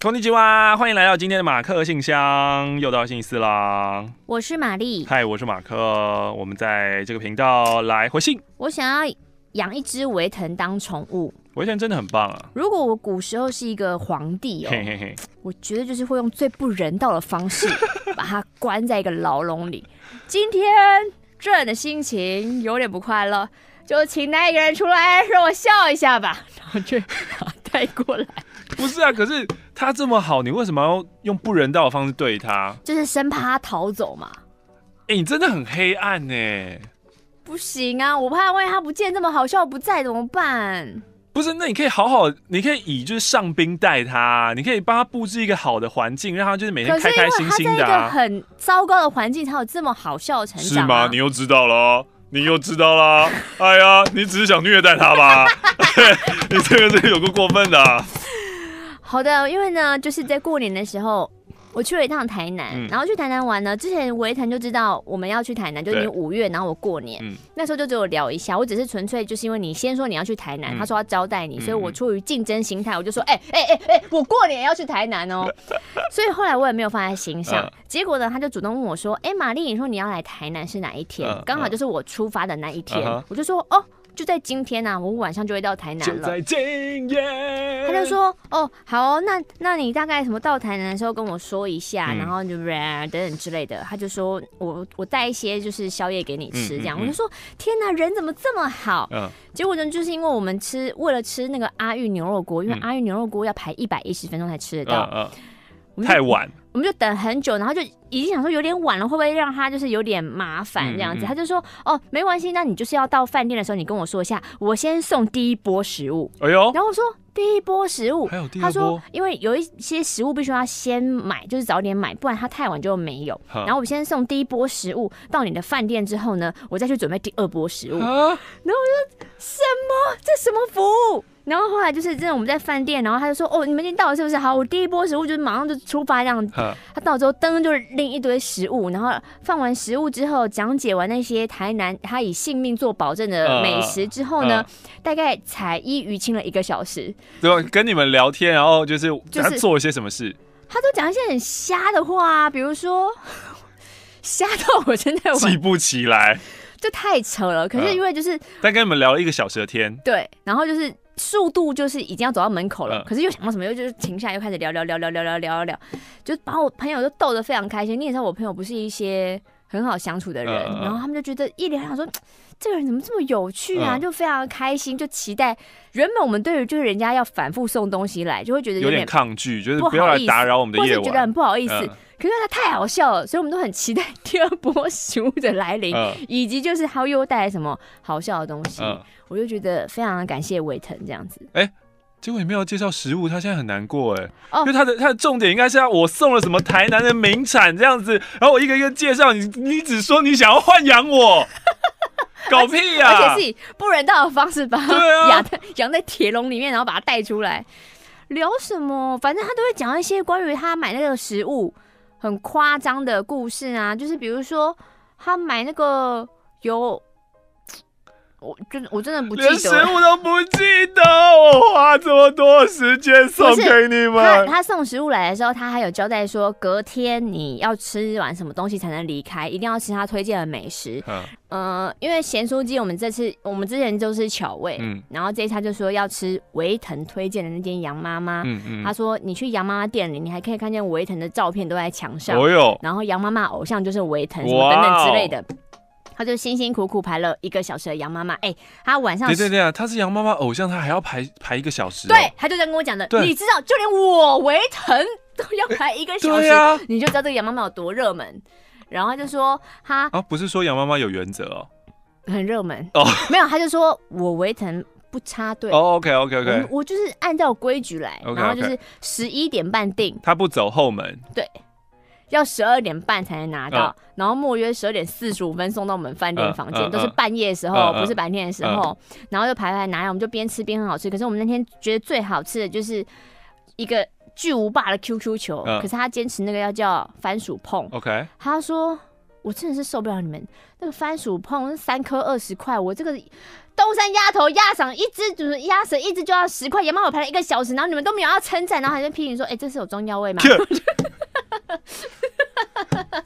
こんにちは，欢迎来到今天的马克信箱，又到星期四啦。我是玛丽，嗨，我是马克，我们在这个频道来回信。我想要养一只维腾当宠物，维腾真的很棒啊。如果我古时候是一个皇帝哦，嘿嘿嘿，我觉得就是会用最不人道的方式把它关在一个牢笼里。今天这人的心情有点不快乐， 就请那一个人出来让我笑一下吧，然后就把他带过来。不是啊，可是他这么好，你为什么要用不人道的方式对他？就是生怕他逃走嘛。哎、欸，你真的很黑暗呢。不行啊，我怕万一他不见，这么好笑不在怎么办？不是，那你可以好好，你可以以就是上兵带他，你可以帮他布置一个好的环境，让他就是每天开开心心的、啊。可是因为他在一个很糟糕的环境，才有这么好笑的成长、啊。是吗？你又知道了，你又知道啦。哎呀，你只是想虐待他吧？你这个是有个过分的、好的，因为呢，就是在过年的时候，我去了一趟台南，嗯、然后去台南玩呢。之前维腾就知道我们要去台南，就是你五月，然后我过年，嗯、那时候就只有聊一下。我只是纯粹就是因为你先说你要去台南，嗯、他说要招待你，所以我出于竞争心态，我就说，哎哎哎哎，我过年要去台南哦。所以后来我也没有放在心上。结果呢，他就主动问我说，哎，玛丽，你说你要来台南是哪一天？刚好就是我出发的那一天。我就说，哦。就在今天呐、啊，我晚上就会到台南了。就在今夜。他就说：“哦，好哦，那那你大概什么到台南的时候跟我说一下，嗯、然后就等等之类的。”他就说：“我我带一些就是宵夜给你吃，这样。嗯嗯嗯”我就说：“天哪，人怎么这么好？”嗯、结果呢，就是因为我们吃为了吃那个阿玉牛肉锅，因为阿玉牛肉锅要排一百一十分钟才吃得到。太晚，我们就等很久，然后就已经想说有点晚了，会不会让他就是有点麻烦这样子？嗯嗯、他就说哦，没关系，那你就是要到饭店的时候，你跟我说一下，我先送第一波食物。哎呦，然后我说第一波食物，还有第二波，他说因为有一些食物必须要先买，就是早点买，不然他太晚就没有。然后我先送第一波食物到你的饭店之后呢，我再去准备第二波食物。然后我说什么？这什么服务？然后后来就是真的，我们在饭店，然后他就说：“哦，你们已经到了是不是？好，我第一波食物就是马上就出发这样子。”他到之后噔就是拎一堆食物，然后放完食物之后，讲解完那些台南他以性命做保证的美食之后呢，大概彩衣娱亲了一个小时。对，跟你们聊天，然后就是他做了些什么事？他都讲一些很瞎的话，比如说 瞎到我真的记不起来，就太扯了。可是因为就是，但跟你们聊了一个小时的天，对，然后就是。速度就是已经要走到门口了，嗯、可是又想到什么，又就是停下来，又开始聊聊聊聊聊聊聊聊，就把我朋友都逗得非常开心。你也知道，我朋友不是一些很好相处的人，嗯、然后他们就觉得一脸想说，这个人怎么这么有趣啊，嗯、就非常开心，就期待。原本我们对于就是人家要反复送东西来，就会觉得有点，抗拒，就是不要来打扰我们的夜晚，或者觉得很不好意思。嗯、可是他太好笑了，所以我们都很期待 第二波食物的来临，嗯、以及就是他又带来什么好笑的东西。嗯我就觉得非常感谢伟腾这样子，哎、欸，结果你没有介绍食物，他现在很难过哎，哦，因为他的他的重点应该是要我送了什么台南的名产这样子，然后我一个一个介绍你，你只说你想要豢养我，搞屁呀、啊！而且是以不人道的方式把他养在养在铁笼里面，然后把它带出来聊什么？反正他都会讲一些关于他买那个食物很夸张的故事啊，就是比如说他买那个有。我真我真的不记得，连食物都不记得。我花这么多时间送给你们。他他送食物来的时候，他还有交代说，隔天你要吃完什么东西才能离开，一定要吃他推荐的美食。嗯，呃，因为咸酥鸡，我们这次我们之前就是巧味，嗯，然后这一餐就说要吃维腾推荐的那间杨妈妈。嗯嗯，他说你去杨妈妈店里，你还可以看见维腾的照片都在墙上。哦哟，然后杨妈妈偶像就是维腾什么等等之类的。他就辛辛苦苦排了一个小时的杨妈妈，哎，他晚上对对对啊，他是杨妈妈偶像，他还要排排一个小时，哦。对，他就在跟我讲的，你知道，就连我维腾都要排一个小时，啊，你就知道这个杨妈妈有多热门。然后他就说他啊，不是说杨妈妈有原则哦，很热门。哦，没有，他就说我维腾不插队。哦，OK OK OK，我，我就是按照规矩来，okay, okay. 然后就是十一点半定，他不走后门，对。要十二点半才能拿到，嗯、然后莫约十二点四十五分送到我们饭店房间，嗯嗯、都是半夜的时候，嗯、不是白天的时候。嗯、然后就排排拿来，我们就边吃边很好吃。可是我们那天觉得最好吃的就是一个巨无霸的 QQ 球，嗯、可是他坚持那个要叫番薯碰。OK，他说我真的是受不了你们那个番薯碰三颗二十块，我这个东山鸭头鸭嗓一只就是鸭舌一只就要十块，羊毛我排了一个小时，然后你们都没有要称赞，然后还在批评说，哎、欸，这是有中药味吗？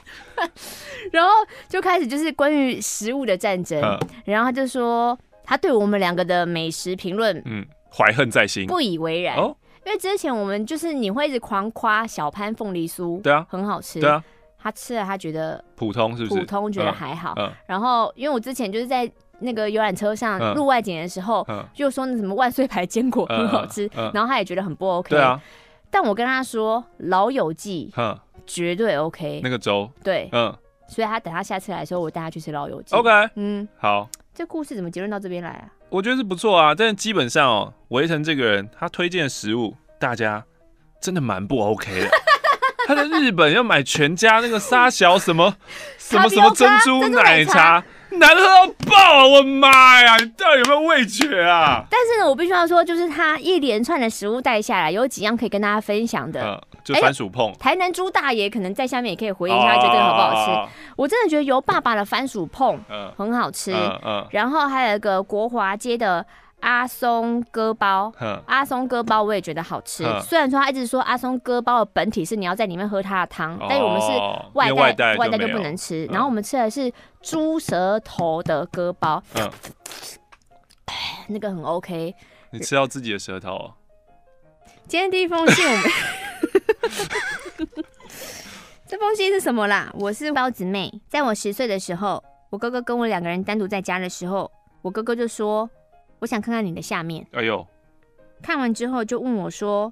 然后就开始就是关于食物的战争，然后他就说他对我们两个的美食评论，嗯，怀恨在心，不以为然。哦，因为之前我们就是你会一直狂夸小潘凤梨酥，对啊，很好吃，对啊。他吃了，他觉得普通，是不是？普通觉得还好。然后，因为我之前就是在那个游览车上录外景的时候，就说那什么万岁牌坚果很好吃，然后他也觉得很不 OK。对啊。但我跟他说，老友记，绝对 OK。那个粥，对，嗯。所以他等他下次来的时候，我带他去吃老友记。OK，嗯，好。这故事怎么结论到这边来啊？我觉得是不错啊，但是基本上哦，围城这个人，他推荐的食物，大家真的蛮不 OK 的。他在日本要买全家那个沙小什么什么什么珍珠奶茶，难喝到爆！我妈呀，你到底有没有味觉啊？但是呢，我必须要说，就是他一连串的食物带下来，有几样可以跟大家分享的。嗯，就番薯碰。台南朱大爷可能在下面也可以回应一下，觉得好不好吃？我真的觉得由爸爸的番薯碰，很好吃。嗯，然后还有一个国华街的。阿松割包，阿松割包我也觉得好吃。虽然说他一直说阿松割包的本体是你要在里面喝它的汤，但是我们是外带，外带就不能吃。然后我们吃的是猪舌头的割包，那个很 OK。你吃到自己的舌头。今天第一封信，我们 这封信是什么啦？我是包子妹，在我十岁的时候，我哥哥跟我两个人单独在家的时候，我哥哥就说。我想看看你的下面。哎呦！看完之后就问我说：“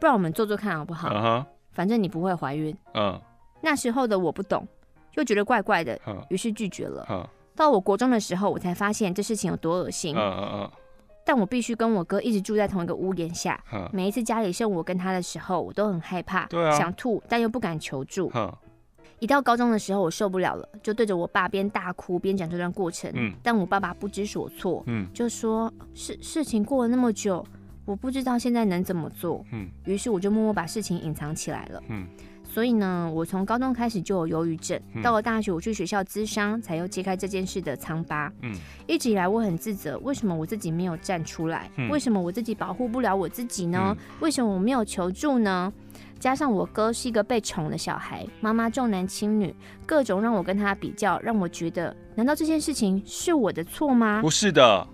不然我们做做看好不好？” uh. 反正你不会怀孕。嗯。Uh. 那时候的我不懂，又觉得怪怪的，于是拒绝了。Uh. 到我国中的时候，我才发现这事情有多恶心。Uh. Uh. 但我必须跟我哥一直住在同一个屋檐下。Uh. 每一次家里剩我跟他的时候，我都很害怕，uh. 想吐，但又不敢求助。Uh. 一到高中的时候，我受不了了，就对着我爸边大哭边讲这段过程。嗯，但我爸爸不知所措。嗯，就说事事情过了那么久，我不知道现在能怎么做。嗯，于是我就默默把事情隐藏起来了。嗯，所以呢，我从高中开始就有忧郁症，到了大学我去学校咨商，才又揭开这件事的疮疤。嗯，一直以来我很自责，为什么我自己没有站出来？为什么我自己保护不了我自己呢？为什么我没有求助呢？加上我哥是一个被宠的小孩，妈妈重男轻女，各种让我跟他比较，让我觉得，难道这件事情是我的错吗？不是的。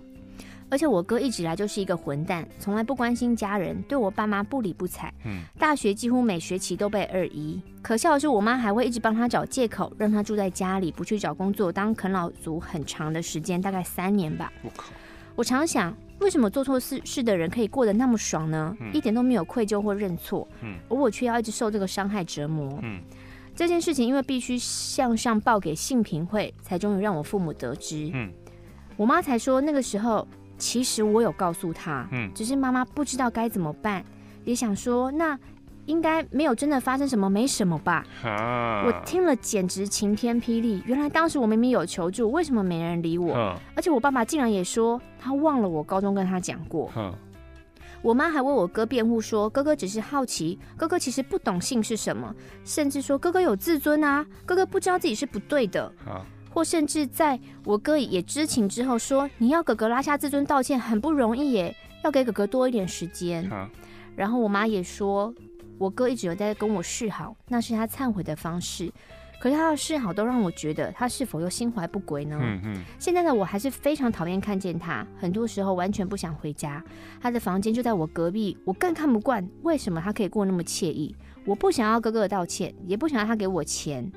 而且我哥一直以来就是一个混蛋，从来不关心家人，对我爸妈不理不睬。嗯。大学几乎每学期都被二一，可笑的是，我妈还会一直帮他找借口，让他住在家里，不去找工作，当啃老族很长的时间，大概三年吧。我靠。我常想。为什么做错事事的人可以过得那么爽呢？嗯、一点都没有愧疚或认错，嗯、而我却要一直受这个伤害折磨。嗯、这件事情因为必须向上报给性平会，才终于让我父母得知。嗯、我妈才说那个时候其实我有告诉他，嗯、只是妈妈不知道该怎么办，也想说那。应该没有真的发生什么，没什么吧？啊、我听了简直晴天霹雳！原来当时我明明有求助，为什么没人理我？啊、而且我爸爸竟然也说他忘了我高中跟他讲过。啊、我妈还为我哥辩护说，哥哥只是好奇，哥哥其实不懂性是什么，甚至说哥哥有自尊啊，哥哥不知道自己是不对的。啊、或甚至在我哥也知情之后说，你要哥哥拉下自尊道歉很不容易耶，要给哥哥多一点时间。啊、然后我妈也说。我哥一直有在跟我示好，那是他忏悔的方式。可是他的示好都让我觉得他是否又心怀不轨呢？嗯嗯。现在的我还是非常讨厌看见他，很多时候完全不想回家。他的房间就在我隔壁，我更看不惯。为什么他可以过那么惬意？我不想要哥哥的道歉，也不想要他给我钱。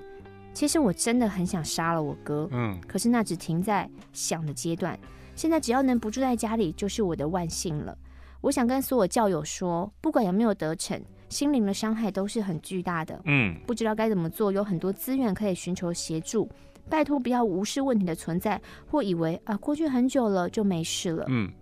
其实我真的很想杀了我哥。嗯。可是那只停在想的阶段。现在只要能不住在家里，就是我的万幸了。我想跟所有教友说，不管有没有得逞。心灵的伤害都是很巨大的，嗯，不知道该怎么做，有很多资源可以寻求协助。拜托不要无视问题的存在，或以为啊过去很久了就没事了，嗯。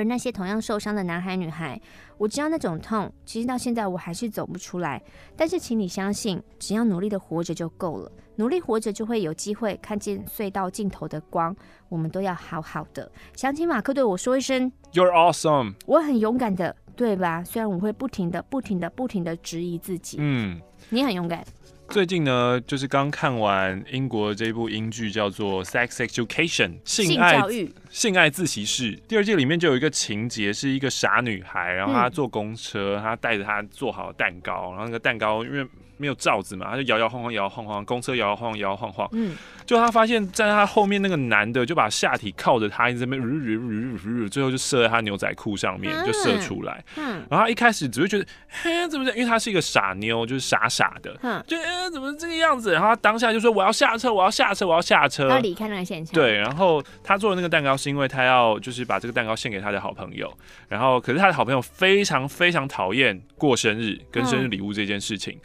而那些同样受伤的男孩女孩，我知道那种痛，其实到现在我还是走不出来。但是请你相信，只要努力的活着就够了，努力活着就会有机会看见隧道尽头的光。我们都要好好的。想请马克对我说一声，You're awesome。我很勇敢的。对吧？虽然我会不停的、不停的、不停的质疑自己。嗯，你很勇敢。最近呢，就是刚看完英国这一部英剧，叫做《Sex Education》性爱性爱自习室。第二季里面就有一个情节，是一个傻女孩，然后她坐公车，她带着她做好的蛋糕，然后那个蛋糕因为。没有罩子嘛，他就摇摇晃晃，摇摇晃晃，公车摇摇晃晃，摇摇晃晃。嗯，就他发现站在他后面那个男的，就把下体靠着他，一直在那边，最后就射在他牛仔裤上面，就射出来。嗯，然后他一开始只会觉得，嘿，怎么这样？因为他是一个傻妞，就是傻傻的。嗯，就哎，怎么这个样子？然后他当下就说：“我要下车，我要下车，我要下车。”要离开那个现场。对，然后他做的那个蛋糕是因为他要就是把这个蛋糕献给他的好朋友，然后可是他的好朋友非常非常讨厌过生日跟生日礼物这件事情。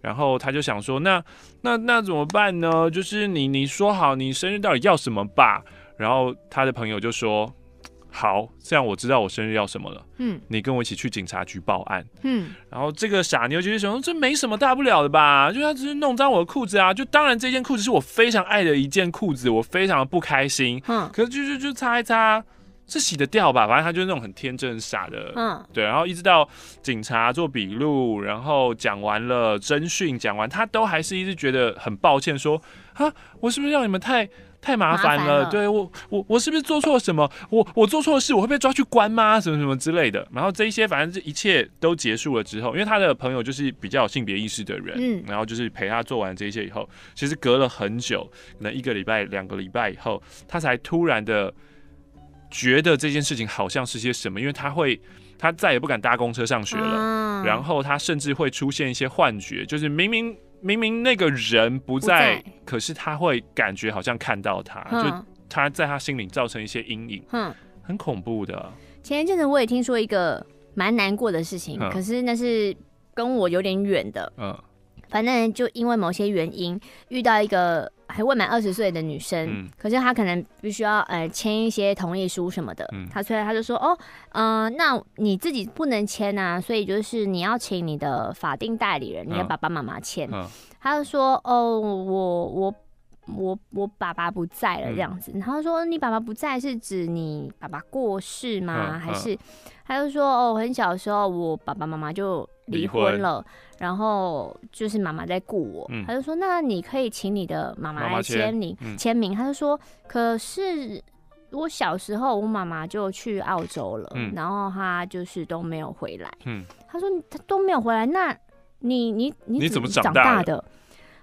然后他就想说，那那那怎么办呢？就是你你说好，你生日到底要什么吧？然后他的朋友就说，好，这样我知道我生日要什么了。嗯，你跟我一起去警察局报案。嗯，然后这个傻妞就是想说，这没什么大不了的吧？就他只是弄脏我的裤子啊。就当然这件裤子是我非常爱的一件裤子，我非常的不开心。嗯，可是就就就擦一擦。是洗得掉吧，反正他就是那种很天真、很傻的，嗯，对。然后一直到警察做笔录，然后讲完了侦讯，讲完他都还是一直觉得很抱歉，说啊，我是不是让你们太太麻烦了？了对我，我我是不是做错了什么？我我做错了事，我会被抓去关吗？什么什么之类的。然后这一些，反正这一切都结束了之后，因为他的朋友就是比较有性别意识的人，嗯，然后就是陪他做完这一切以后，其实隔了很久，可能一个礼拜、两个礼拜以后，他才突然的。觉得这件事情好像是些什么，因为他会，他再也不敢搭公车上学了，嗯、然后他甚至会出现一些幻觉，就是明明明明那个人不在，可是他会感觉好像看到他，嗯、就他在他心里造成一些阴影，嗯，很恐怖的。前一阵子我也听说一个蛮难过的事情，嗯、可是那是跟我有点远的，嗯，反正就因为某些原因遇到一个。还未满二十岁的女生，嗯、可是她可能必须要呃签一些同意书什么的。嗯、她出来，她就说：“哦，嗯、呃，那你自己不能签啊，所以就是你要请你的法定代理人，你的爸爸妈妈签。嗯”她就说：“哦，我我我我爸爸不在了这样子。嗯”然后说：“你爸爸不在是指你爸爸过世吗？嗯、还是？”她就说：“哦，很小的时候我爸爸妈妈就离婚了。”然后就是妈妈在雇我，嗯、他就说：“那你可以请你的妈妈来签名签名。嗯”他就说：“可是我小时候我妈妈就去澳洲了，嗯、然后她就是都没有回来。嗯”他说：“他都没有回来，那你你你怎么长大的？”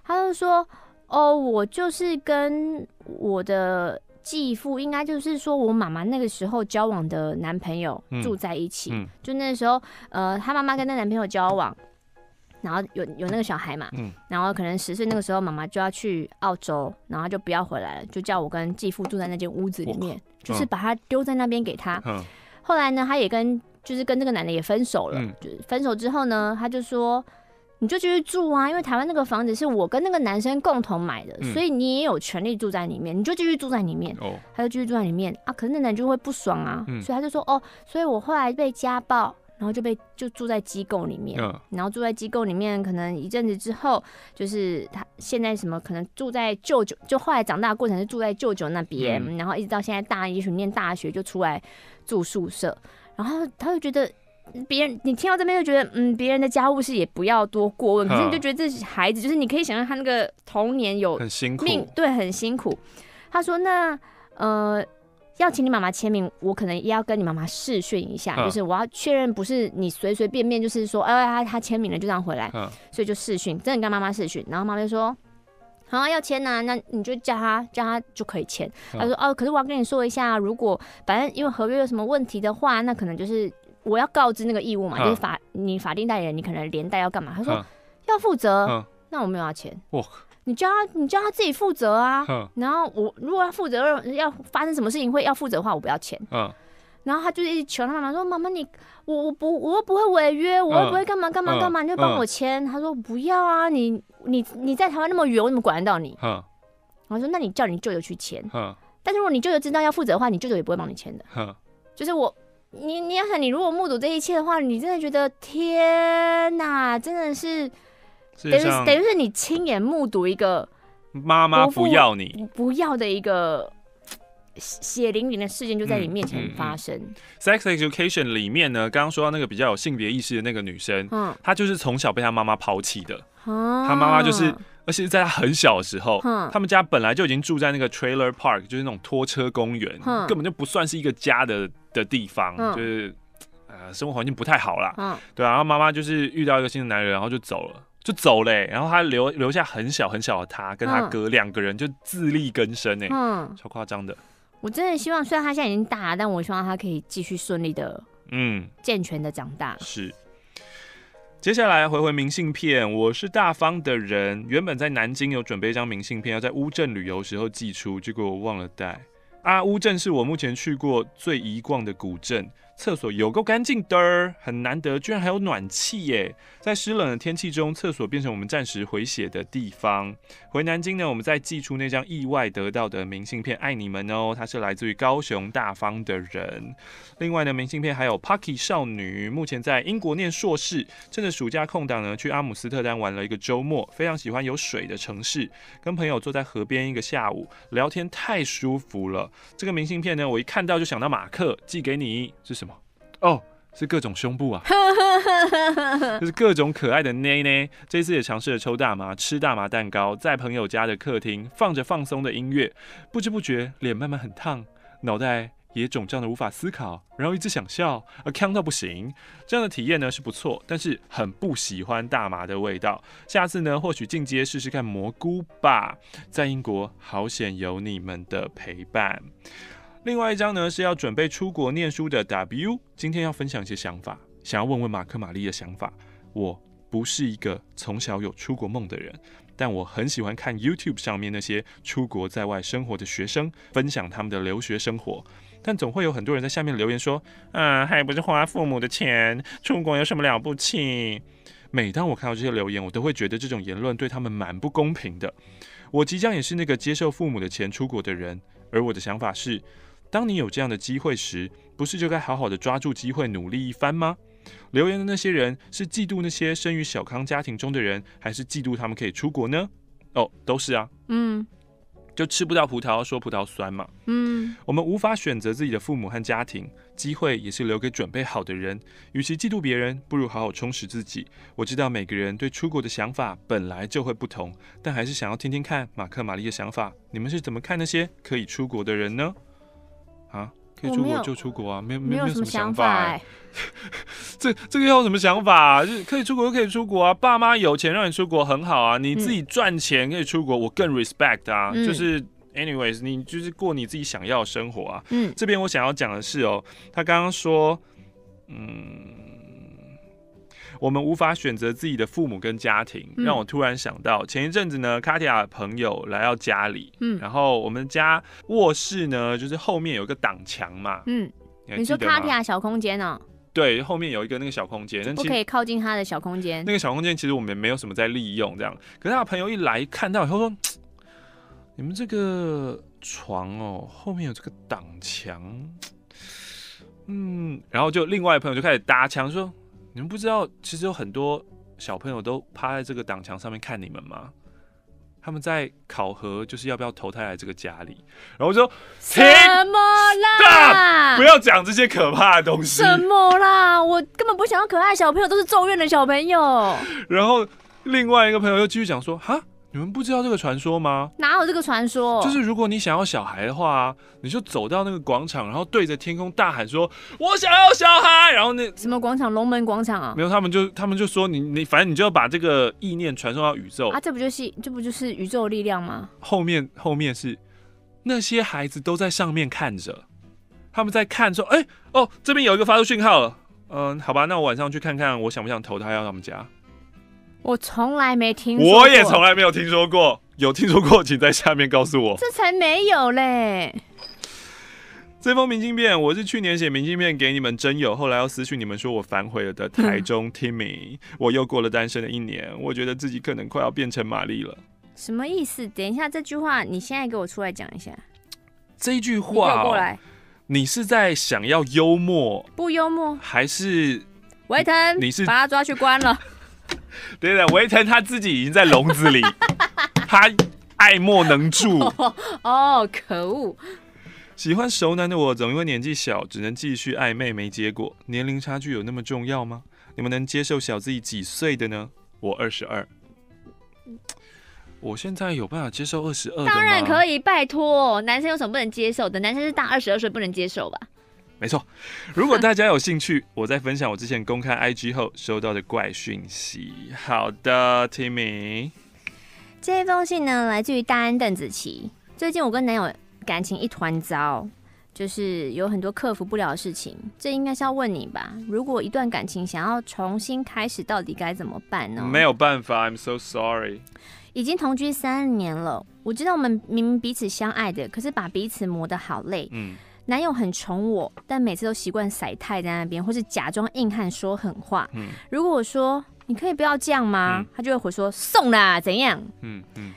他就说：“哦，我就是跟我的继父，应该就是说我妈妈那个时候交往的男朋友住在一起。嗯嗯、就那时候，呃，他妈妈跟那男朋友交往。”然后有有那个小孩嘛，嗯，然后可能十岁那个时候，妈妈就要去澳洲，然后就不要回来了，就叫我跟继父住在那间屋子里面，就是把他丢在那边给他。后来呢，他也跟就是跟那个男的也分手了，就分手之后呢，他就说你就继续住啊，因为台湾那个房子是我跟那个男生共同买的，所以你也有权利住在里面，你就继续住在里面。哦，他就继续住在里面啊，可是那男就会不爽啊，所以他就说哦，所以我后来被家暴。然后就被就住在机构里面，嗯、然后住在机构里面，可能一阵子之后，就是他现在什么可能住在舅舅，就后来长大的过程是住在舅舅那边，嗯、然后一直到现在大一，也许念大学就出来住宿舍，然后他就觉得别人，你听到这边就觉得，嗯，别人的家务事也不要多过问，嗯、可是你就觉得这孩子，就是你可以想象他那个童年有很辛苦，对，很辛苦。他说那呃。要请你妈妈签名，我可能也要跟你妈妈试训一下，嗯、就是我要确认不是你随随便便就是说，哎，他他签名了就这样回来，嗯、所以就试训，真的跟妈妈试训，然后妈妈就说，好、啊、要签呐、啊，那你就叫他叫他就可以签。嗯、他说哦，可是我要跟你说一下，如果反正因为合约有什么问题的话，那可能就是我要告知那个义务嘛，嗯、就是法你法定代理人，你可能连带要干嘛？他说、嗯、要负责，嗯、那我没有要签。你叫他，你叫他自己负责啊。嗯、然后我如果要负责，要发生什么事情会要负责的话，我不要钱。嗯。然后他就一直求他妈妈说：“妈妈，你我我不我又不会违约，我又不会干嘛干嘛干嘛，嗯、你就帮我签。嗯”他说：“不要啊，你你你在台湾那么远，我怎么管得到你？”嗯。我说：“那你叫你舅舅去签。”嗯。但是如果你舅舅知道要负责的话，你舅舅也不会帮你签的。嗯。就是我，你你要想，你如果目睹这一切的话，你真的觉得天哪，真的是。等于等于是你亲眼目睹一个妈妈不要你不要的一个血淋淋的事件就在你面前发生。嗯嗯嗯、Sex Education 里面呢，刚刚说到那个比较有性别意识的那个女生，嗯，她就是从小被她妈妈抛弃的，她妈妈就是，而且是在他很小的时候，他们家本来就已经住在那个 trailer park，就是那种拖车公园，根本就不算是一个家的的地方，就是呃生活环境不太好啦。对啊，然后妈妈就是遇到一个新的男人，然后就走了，就走了，然后他留留下很小很小的他跟他哥两个人就自力更生哎，超夸张的。我真的希望，虽然他现在已经大了，但我希望他可以继续顺利的，嗯，健全的长大。是。接下来回回明信片，我是大方的人，原本在南京有准备一张明信片，要在乌镇旅游时候寄出，结果我忘了带。啊，乌镇是我目前去过最宜逛的古镇。厕所有够干净的，很难得，居然还有暖气耶！在湿冷的天气中，厕所变成我们暂时回血的地方。回南京呢，我们再寄出那张意外得到的明信片，爱你们哦！它是来自于高雄大方的人。另外呢，明信片还有 Pucky 少女，目前在英国念硕士，趁着暑假空档呢，去阿姆斯特丹玩了一个周末，非常喜欢有水的城市，跟朋友坐在河边一个下午，聊天太舒服了。这个明信片呢，我一看到就想到马克，寄给你，是什么？哦，是各种胸部啊，就是各种可爱的内内。这次也尝试了抽大麻、吃大麻蛋糕，在朋友家的客厅放着放松的音乐，不知不觉脸慢慢很烫，脑袋也肿胀的无法思考，然后一直想笑，而呛到不行。这样的体验呢是不错，但是很不喜欢大麻的味道。下次呢，或许进阶试试看蘑菇吧。在英国，好险有你们的陪伴。另外一张呢是要准备出国念书的 W，今天要分享一些想法，想要问问马克玛丽的想法。我不是一个从小有出国梦的人，但我很喜欢看 YouTube 上面那些出国在外生活的学生分享他们的留学生活，但总会有很多人在下面留言说，嗯，还不是花父母的钱，出国有什么了不起？每当我看到这些留言，我都会觉得这种言论对他们蛮不公平的。我即将也是那个接受父母的钱出国的人，而我的想法是。当你有这样的机会时，不是就该好好的抓住机会，努力一番吗？留言的那些人是嫉妒那些生于小康家庭中的人，还是嫉妒他们可以出国呢？哦，都是啊。嗯，就吃不到葡萄说葡萄酸嘛。嗯，我们无法选择自己的父母和家庭，机会也是留给准备好的人。与其嫉妒别人，不如好好充实自己。我知道每个人对出国的想法本来就会不同，但还是想要听听看马克玛丽的想法。你们是怎么看那些可以出国的人呢？啊，可以出国就出国啊，没有没有什么想法哎。这这个要有什么想法啊？就可以出国就可以出国啊，爸妈有钱让你出国很好啊，你自己赚钱可以出国，我更 respect 啊。就是 anyways，你就是过你自己想要的生活啊。嗯，这边我想要讲的是哦，他刚刚说，嗯。我们无法选择自己的父母跟家庭，让我突然想到前一阵子呢，卡蒂亚的朋友来到家里，嗯，然后我们家卧室呢，就是后面有一个挡墙嘛，嗯，你，你说卡蒂亚小空间呢？对，后面有一个那个小空间，不可以靠近他的小空间。那个小空间其实我们没有什么在利用，这样。可是他的朋友一来看到以后说：“ 你们这个床哦，后面有这个挡墙，嗯。”然后就另外一朋友就开始搭腔说。你们不知道，其实有很多小朋友都趴在这个挡墙上面看你们吗？他们在考核，就是要不要投胎来这个家里。然后我说：什么啦？不要讲这些可怕的东西。什么啦？我根本不想要可爱小朋友，都是咒怨的小朋友。然后另外一个朋友又继续讲说：哈。你们不知道这个传说吗？哪有这个传说？就是如果你想要小孩的话，你就走到那个广场，然后对着天空大喊说：“我想要小孩。”然后那什么广场？龙门广场啊？没有，他们就他们就说你你反正你就要把这个意念传送到宇宙啊！这不就是这不就是宇宙力量吗？后面后面是那些孩子都在上面看着，他们在看说：“哎、欸、哦，这边有一个发出讯号了。”嗯，好吧，那我晚上去看看，我想不想投胎到他们家？我从来没听说过，我也从来没有听说过。有听说过，请在下面告诉我。这才没有嘞！这封明信片，我是去年写明信片给你们真友，后来要私讯你们说我反悔了的台中 Timmy。我又过了单身的一年，我觉得自己可能快要变成玛丽了。什么意思？等一下，这句话你现在给我出来讲一下。这一句话，过来，你是在想要幽默？不幽默？还是维腾？你是把他抓去关了？对的，围城他自己已经在笼子里，他爱莫能助。哦，可恶！喜欢熟男的我，总因为年纪小，只能继续暧昧，没结果。年龄差距有那么重要吗？你们能接受小自己几岁的呢？我二十二。我现在有办法接受二十二？当然可以，拜托，男生有什么不能接受的？男生是大二十二岁不能接受吧？没错。如果大家有兴趣，我再分享我之前公开 IG 后收到的怪讯息。好的，Timmy。这封信呢，来自于大安邓紫棋。最近我跟男友感情一团糟，就是有很多克服不了的事情。这应该是要问你吧？如果一段感情想要重新开始，到底该怎么办呢？没有办法，I'm so sorry。已经同居三年了，我知道我们明明彼此相爱的，可是把彼此磨得好累。嗯，男友很宠我，但每次都习惯晒太在那边，或是假装硬汉说狠话。嗯，如果我说你可以不要这样吗？嗯、他就会回说送啦，怎样？嗯嗯，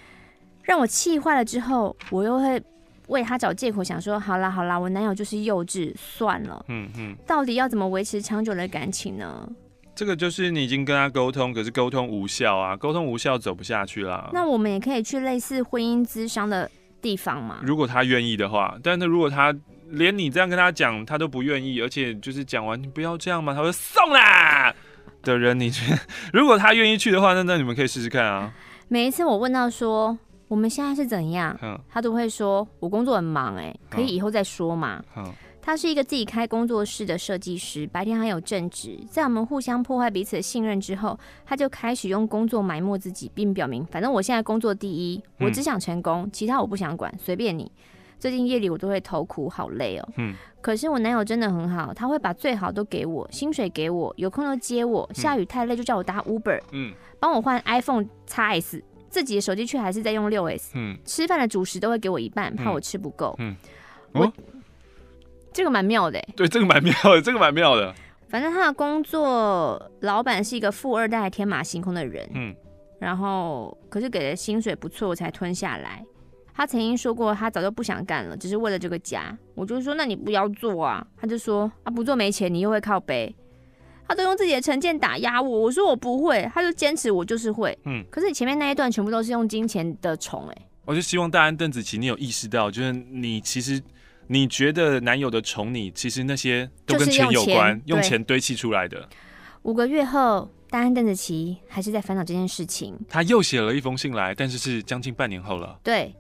让我气坏了之后，我又会为他找借口，想说好啦好啦，我男友就是幼稚，算了。嗯嗯，到底要怎么维持长久的感情呢？这个就是你已经跟他沟通，可是沟通无效啊，沟通无效走不下去啦。那我们也可以去类似婚姻咨商的地方嘛？如果他愿意的话，但是如果他连你这样跟他讲，他都不愿意，而且就是讲完你不要这样嘛，他会送啦的人，你觉得如果他愿意去的话，那那你们可以试试看啊。每一次我问到说我们现在是怎样，他都会说我工作很忙，哎，可以以后再说嘛。他是一个自己开工作室的设计师，白天还有正职。在我们互相破坏彼此的信任之后，他就开始用工作埋没自己，并表明反正我现在工作第一，我只想成功，其他我不想管，随便你。最近夜里我都会头苦，好累哦。嗯。可是我男友真的很好，他会把最好都给我，薪水给我，有空就接我，下雨太累就叫我搭 Uber，嗯，帮我换 iPhone XS，自己的手机却还是在用六 S，嗯，吃饭的主食都会给我一半，怕我吃不够，嗯，我。哦这个蛮妙的，对，这个蛮妙的，这个蛮妙的。反正他的工作，老板是一个富二代，天马行空的人，嗯，然后可是给的薪水不错，我才吞下来。他曾经说过，他早就不想干了，只是为了这个家。我就说，那你不要做啊。他就说，啊，不做没钱，你又会靠背。他都用自己的成见打压我。我说我不会，他就坚持我就是会。嗯，可是你前面那一段全部都是用金钱的宠，哎，我就希望大安邓紫棋，你有意识到，就是你其实。你觉得男友的宠你，其实那些都跟钱有关，用钱，用钱堆砌出来的。五个月后，大安邓紫棋还是在烦恼这件事情。他又写了一封信来，但是是将近半年后了。对，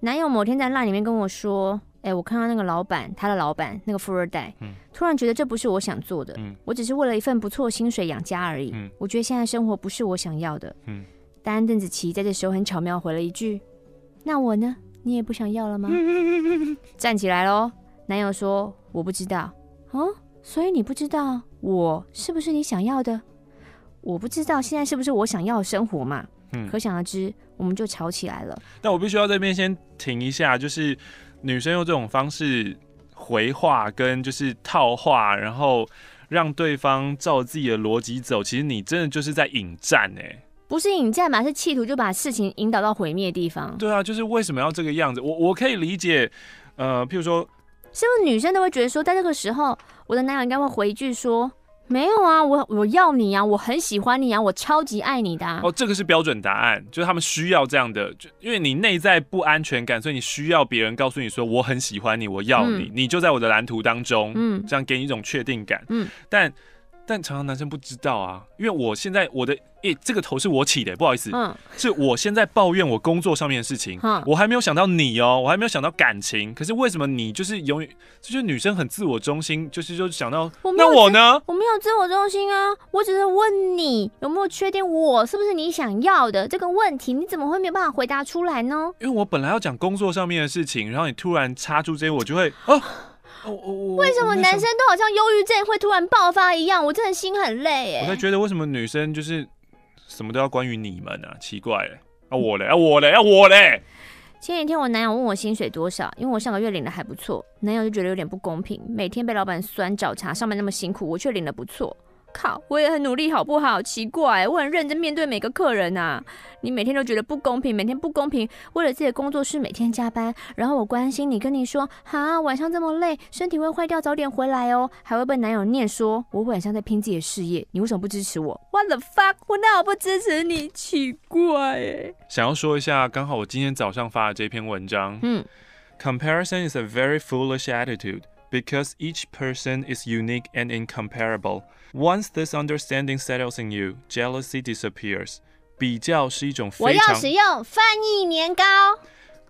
男友某天在 LINE 里面跟我说：“哎、欸，我看到那个老板，他的老板那个富二代，嗯，突然觉得这不是我想做的，嗯，我只是为了一份不错薪水养家而已，嗯，我觉得现在生活不是我想要的，嗯。大安邓紫棋在这时候很巧妙回了一句：那我呢？”你也不想要了吗？站起来喽！男友说：“我不知道。”哦，所以你不知道我是不是你想要的？我不知道现在是不是我想要的生活嘛？嗯，可想而知，我们就吵起来了。但我必须要这边先停一下，就是女生用这种方式回话跟就是套话，然后让对方照自己的逻辑走，其实你真的就是在引战哎。不是引战嘛，是企图就把事情引导到毁灭的地方。对啊，就是为什么要这个样子？我我可以理解，呃，譬如说，是不是女生都会觉得说，在这个时候，我的男友应该会回一句说，没有啊，我我要你啊，我很喜欢你啊，我超级爱你的啊。哦，这个是标准答案，就是他们需要这样的，就因为你内在不安全感，所以你需要别人告诉你说，我很喜欢你，我要你，嗯，你就在我的蓝图当中，嗯，这样给你一种确定感，嗯，但。但常常男生不知道啊，因为我现在我的诶、欸，这个头是我起的，不好意思，嗯，是我现在抱怨我工作上面的事情，嗯，我还没有想到你哦，我还没有想到感情，可是为什么你就是永远就是女生很自我中心，就是就想到我那我呢？我没有自我中心啊，我只是问你有没有确定我是不是你想要的这个问题，你怎么会没有办法回答出来呢？因为我本来要讲工作上面的事情，然后你突然插出这些，我就会哦。为什么男生都好像忧郁症会突然爆发一样？我真的心很累哎。我才觉得为什么女生就是什么都要关于你们呢？奇怪哎，啊我嘞，啊我嘞，啊我嘞。前几天我男友问我薪水多少，因为我上个月领的还不错，男友就觉得有点不公平，每天被老板酸找茬，上班那么辛苦，我却领的不错。靠，我也很努力，好不好？奇怪，我很认真面对每个客人啊。你每天都觉得不公平，每天不公平，为了自己的工作室每天加班，然后我关心你，跟你说，哈，晚上这么累，身体会坏掉，早点回来哦。还会被男友念说，我晚上在拼自己的事业，你为什么不支持我？What the fuck？我哪有不支持你？奇怪哎。想要说一下，刚好我今天早上发的这篇文章，嗯，Comparison is a very foolish attitude because each person is unique and incomparable. Once this understanding settles in you, jealousy disappears. 比较是一种非常，我要使用翻译年糕。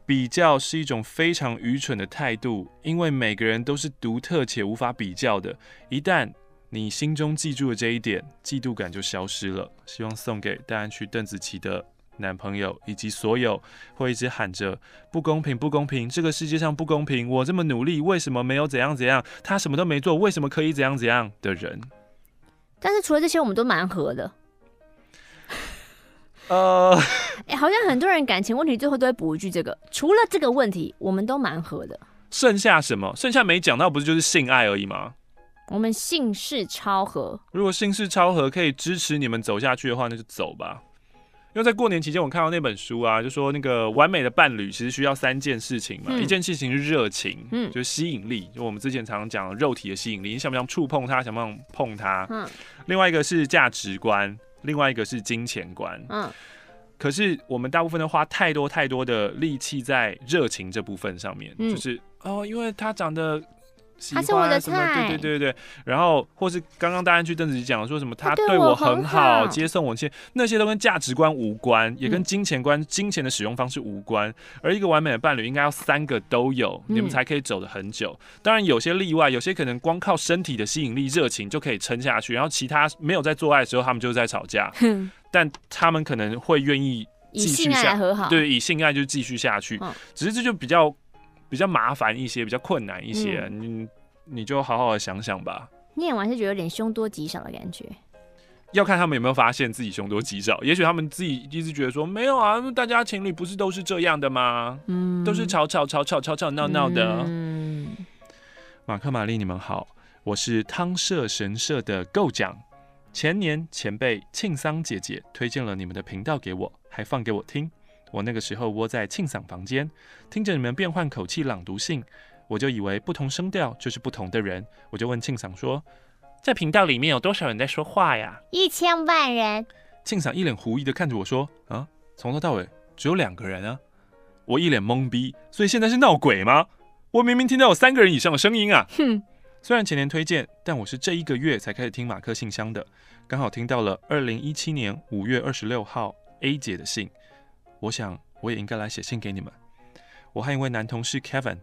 比较是一种非常愚蠢的态度，因为每个人都是独特且无法比较的。一旦你心中记住了这一点，嫉妒感就消失了。希望送给大安区邓紫棋的男朋友，以及所有会一直喊着“不公平，不公平，这个世界上不公平，我这么努力，为什么没有怎样怎样？他什么都没做，为什么可以怎样怎样的人？”但是除了这些，我们都蛮合的。呃，哎、欸，好像很多人感情问题最后都会补一句这个，除了这个问题，我们都蛮合的。剩下什么？剩下没讲到，不是就是性爱而已吗？我们性事超合。如果性事超合可以支持你们走下去的话，那就走吧。因为在过年期间，我看到那本书啊，就说那个完美的伴侣其实需要三件事情嘛，嗯、一件事情是热情，嗯，就是吸引力，就我们之前常常讲肉体的吸引力，你想不想触碰他，想不想碰他？嗯，另外一个是价值观。另外一个是金钱观，嗯，可是我们大部分都花太多太多的力气在热情这部分上面，嗯、就是哦，因为他长得。他是我的菜，对对对对，然后或是刚刚大家去邓紫棋讲说什么，他对我很好，接送我，切那些都跟价值观无关，也跟金钱观、嗯、金钱的使用方式无关。而一个完美的伴侣应该要三个都有，你们才可以走得很久。嗯、当然有些例外，有些可能光靠身体的吸引力、热情就可以撑下去，然后其他没有在做爱的时候，他们就是在吵架，哼但他们可能会愿意继续下和好，对，以性爱就继续下去。嗯、只是这就比较。比较麻烦一些，比较困难一些，嗯、你你就好好的想想吧。念完是觉得有点凶多吉少的感觉，要看他们有没有发现自己凶多吉少。也许他们自己一直觉得说没有啊，大家情侣不是都是这样的吗？嗯，都是吵吵吵吵吵吵闹闹的。嗯，马克、玛丽，你们好，我是汤社神社的构讲。前年前辈庆桑姐姐推荐了你们的频道给我，还放给我听。我那个时候窝在庆桑房间，听着你们变换口气朗读信，我就以为不同声调就是不同的人。我就问庆桑说：“在频道里面有多少人在说话呀？”一千万人。庆桑一脸狐疑的看着我说：“啊，从头到尾只有两个人啊！”我一脸懵逼，所以现在是闹鬼吗？我明明听到有三个人以上的声音啊！哼，虽然前年推荐，但我是这一个月才开始听马克信箱的，刚好听到了二零一七年五月二十六号 A 姐的信。我想，我也应该来写信给你们。我和一位男同事 Kevin，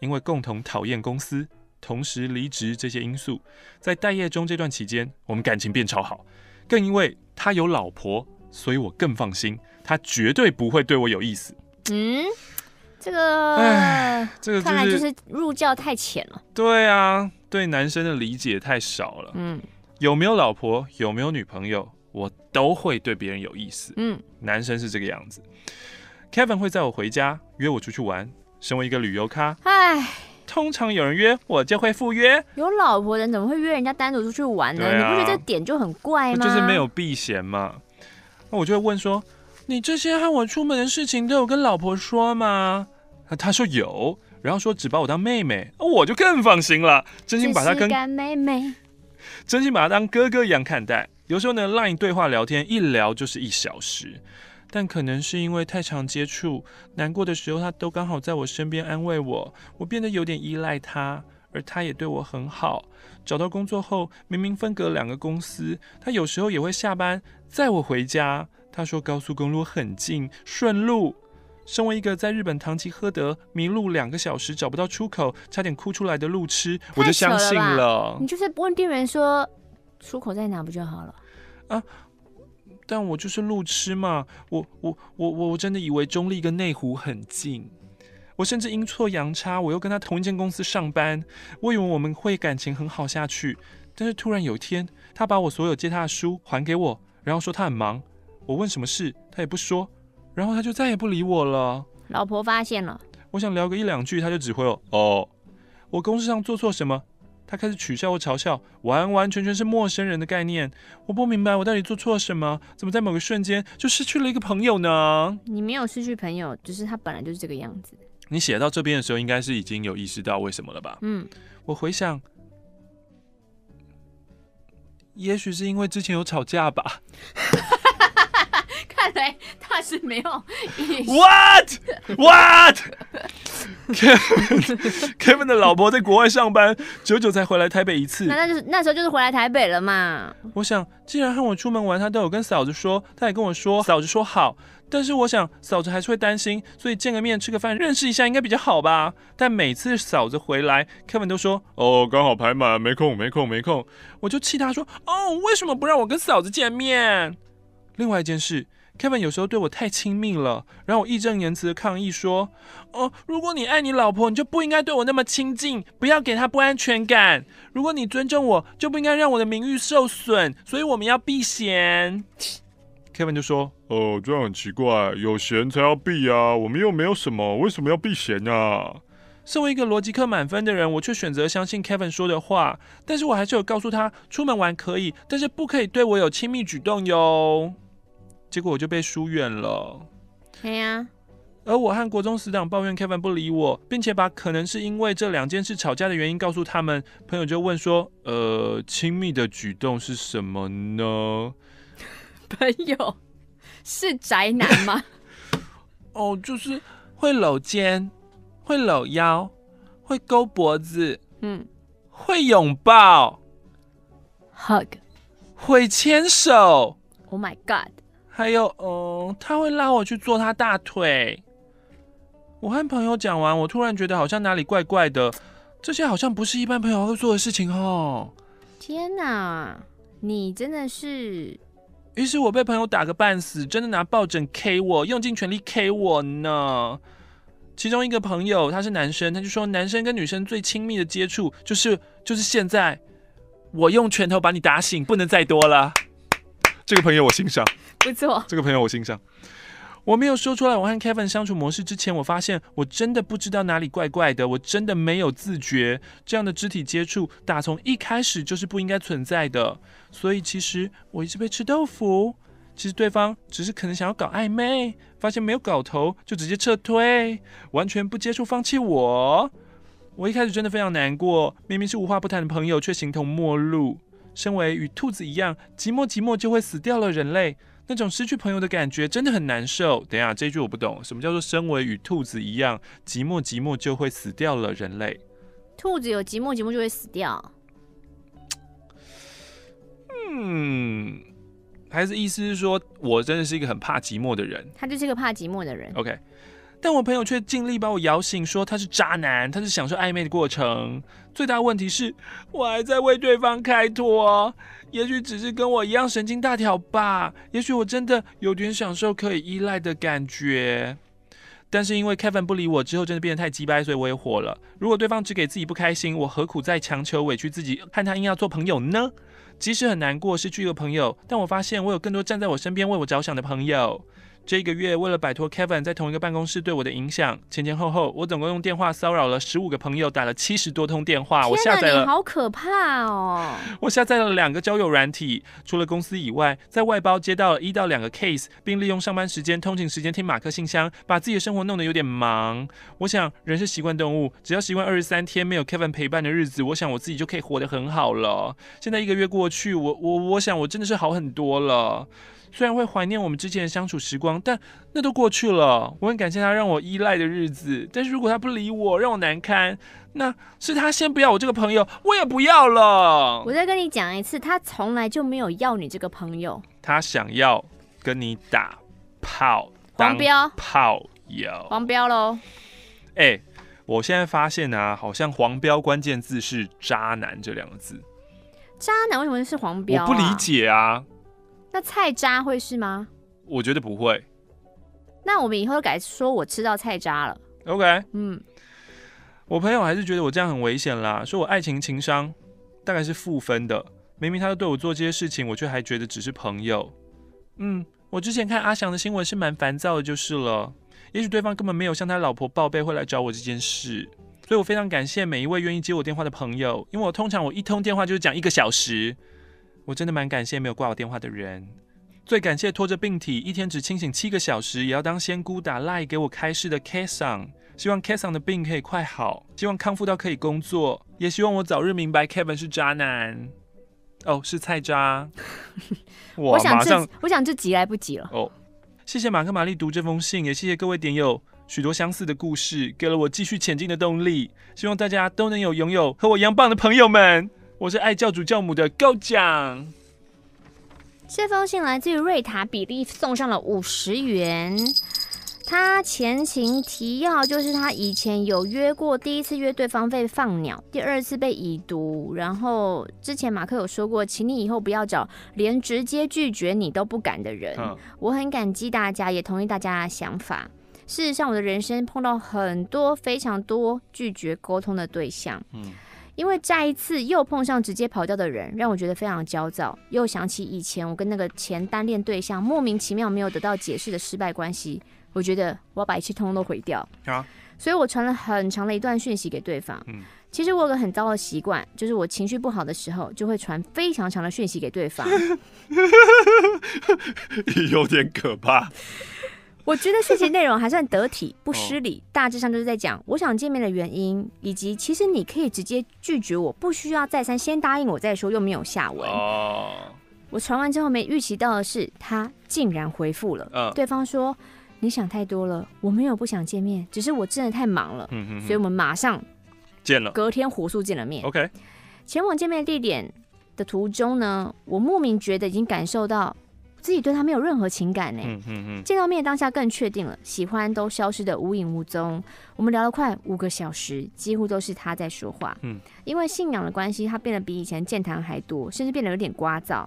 因为共同讨厌公司、同时离职这些因素，在待业中这段期间，我们感情变超好。更因为他有老婆，所以我更放心，他绝对不会对我有意思。嗯，这个，哎，这个、就是、看来就是入教太浅了。对啊，对男生的理解太少了。嗯，有没有老婆，有没有女朋友？我都会对别人有意思，嗯，男生是这个样子。Kevin 会载我回家，约我出去玩。身为一个旅游咖，唉，通常有人约我就会赴约。有老婆的人怎么会约人家单独出去玩呢？啊、你不觉得这点就很怪吗？就是没有避嫌嘛。那我就会问说：“你这些和我出门的事情都有跟老婆说吗？”他说有，然后说只把我当妹妹，我就更放心了，真心把他跟干妹妹，真心把他当哥哥一样看待。有时候呢，LINE 对话聊天一聊就是一小时，但可能是因为太常接触，难过的时候他都刚好在我身边安慰我，我变得有点依赖他，而他也对我很好。找到工作后，明明分隔两个公司，他有时候也会下班载我回家。他说高速公路很近，顺路。身为一个在日本唐吉诃德迷路两个小时找不到出口，差点哭出来的路痴，我就相信了。你就是问店员说。出口在哪不就好了？啊！但我就是路痴嘛，我我我我真的以为中立跟内湖很近，我甚至阴错阳差，我又跟他同一间公司上班，我以为我们会感情很好下去。但是突然有一天，他把我所有借他的书还给我，然后说他很忙，我问什么事，他也不说，然后他就再也不理我了。老婆发现了，我想聊个一两句，他就只回我哦，我公事上做错什么？他开始取笑或嘲笑，完完全全是陌生人的概念。我不明白我到底做错了什么，怎么在某个瞬间就失去了一个朋友呢？你没有失去朋友，只是他本来就是这个样子。你写到这边的时候，应该是已经有意识到为什么了吧？嗯，我回想，也许是因为之前有吵架吧。看来他是没有。What? What? Kevin 的老婆在国外上班，久久才回来台北一次。那那就是那时候就是回来台北了嘛。我想，既然和我出门玩，他都有跟嫂子说，他也跟我说，嫂子说好。但是我想，嫂子还是会担心，所以见个面吃个饭，认识一下应该比较好吧。但每次嫂子回来，Kevin 都说：“哦，刚好排满，没空，没空，没空。”我就气他说：“哦，为什么不让我跟嫂子见面？”另外一件事，Kevin 有时候对我太亲密了，然后我义正言辞的抗议说：“哦，如果你爱你老婆，你就不应该对我那么亲近，不要给她不安全感。如果你尊重我，就不应该让我的名誉受损。所以我们要避嫌。” Kevin 就说：“哦，这样很奇怪，有嫌才要避啊，我们又没有什么，为什么要避嫌啊？”身为一个逻辑课满分的人，我却选择相信 Kevin 说的话。但是我还是有告诉他，出门玩可以，但是不可以对我有亲密举动哟。结果我就被疏远了。对呀。而我和国中死党抱怨 Kevin 不理我，并且把可能是因为这两件事吵架的原因告诉他们。朋友就问说：“呃，亲密的举动是什么呢？” 朋友是宅男吗？哦，就是会搂肩，会搂腰，会勾脖子，嗯，会拥抱，hug，会牵手。Oh my god！还有，哦、呃，他会拉我去坐他大腿。我和朋友讲完，我突然觉得好像哪里怪怪的，这些好像不是一般朋友会做的事情哦。天哪，你真的是……于是我被朋友打个半死，真的拿抱枕 K 我，用尽全力 K 我呢。其中一个朋友他是男生，他就说男生跟女生最亲密的接触就是就是现在，我用拳头把你打醒，不能再多了。这个朋友我欣赏，不错。这个朋友我欣赏。我没有说出来，我和 Kevin 相处模式之前，我发现我真的不知道哪里怪怪的，我真的没有自觉，这样的肢体接触打从一开始就是不应该存在的，所以其实我一直被吃豆腐。其实对方只是可能想要搞暧昧，发现没有搞头就直接撤退，完全不接触，放弃我。我一开始真的非常难过，明明是无话不谈的朋友，却形同陌路。身为与兔子一样寂寞寂寞就会死掉了人类。那种失去朋友的感觉真的很难受。等一下，这句我不懂，什么叫做身为与兔子一样寂寞寂寞就会死掉了？人类，兔子有寂寞寂寞就会死掉。嗯，还是意思是说我真的是一个很怕寂寞的人？他就是一个怕寂寞的人。OK。但我朋友却尽力把我摇醒，说他是渣男，他是享受暧昧的过程。最大问题是我还在为对方开脱，也许只是跟我一样神经大条吧，也许我真的有点享受可以依赖的感觉。但是因为 Kevin 不理我之后，真的变得太鸡掰，所以我也火了。如果对方只给自己不开心，我何苦再强求委屈自己，和他硬要做朋友呢？即使很难过失去一个朋友，但我发现我有更多站在我身边为我着想的朋友。这一个月，为了摆脱 Kevin 在同一个办公室对我的影响，前前后后，我总共用电话骚扰了十五个朋友，打了七十多通电话。我下载了，好可怕哦！我下载了两个交友软体，除了公司以外，在外包接到了一到两个 case，并利用上班时间、通勤时间听马克信箱，把自己的生活弄得有点忙。我想，人是习惯动物，只要习惯二十三天没有 Kevin 陪伴的日子，我想我自己就可以活得很好了。现在一个月过去，我我我想我真的是好很多了。虽然会怀念我们之前的相处时光，但那都过去了。我很感谢他让我依赖的日子，但是如果他不理我，让我难堪，那是他先不要我这个朋友，我也不要了。我再跟你讲一次，他从来就没有要你这个朋友。他想要跟你打炮，黄标炮友，黄标喽。哎、欸，我现在发现啊，好像黄标关键字是渣男这两个字。渣男为什么是黄标、啊？我不理解啊。那菜渣会是吗？我觉得不会。那我们以后改说我吃到菜渣了。OK，嗯，我朋友还是觉得我这样很危险啦，说我爱情情商大概是负分的。明明他都对我做这些事情，我却还觉得只是朋友。嗯，我之前看阿翔的新闻是蛮烦躁的，就是了。也许对方根本没有向他老婆报备会来找我这件事，所以我非常感谢每一位愿意接我电话的朋友，因为我通常我一通电话就是讲一个小时。我真的蛮感谢没有挂我电话的人，最感谢拖着病体一天只清醒七个小时也要当仙姑打赖给我开示的 Kesson，希望 Kesson 的病可以快好，希望康复到可以工作，也希望我早日明白 Kevin 是渣男，哦，是菜渣。我想这我想这集来不及了。哦，谢谢马克玛丽读这封信，也谢谢各位点友许多相似的故事，给了我继续前进的动力。希望大家都能有拥有和我一样棒的朋友们。我是爱教主教母的高奖。这封信来自于瑞塔比利，送上了五十元。他前情提要就是他以前有约过，第一次约对方被放鸟，第二次被已读。然后之前马克有说过，请你以后不要找连直接拒绝你都不敢的人。嗯。我很感激大家，也同意大家的想法。事实上，我的人生碰到很多非常多拒绝沟通的对象。嗯。因为再一次又碰上直接跑掉的人，让我觉得非常焦躁。又想起以前我跟那个前单恋对象莫名其妙没有得到解释的失败关系。我觉得我要把一切通通都毁掉，啊，所以我传了很长的一段讯息给对方。嗯，其实我有个很糟的习惯，就是我情绪不好的时候，就会传非常长的讯息给对方。有点可怕。我觉得讯息内容还算得体，不失礼，大致上就是在讲我想见面的原因，以及其实你可以直接拒绝我，不需要再三先答应我再说，又没有下文。哦，我传完之后没预期到的是，他竟然回复了。嗯，对方说。你想太多了，我没有不想见面，只是我真的太忙了，嗯、哼哼，所以我们马上见了，隔天火速见了面。OK，前往见面地点的途中呢，我莫名觉得已经感受到自己对他没有任何情感呢。嗯嗯嗯，见到面当下更确定了，喜欢都消失的无影无踪。我们聊了快五个小时，几乎都是他在说话。嗯，因为信仰的关系，他变得比以前健谈还多，甚至变得有点聒噪。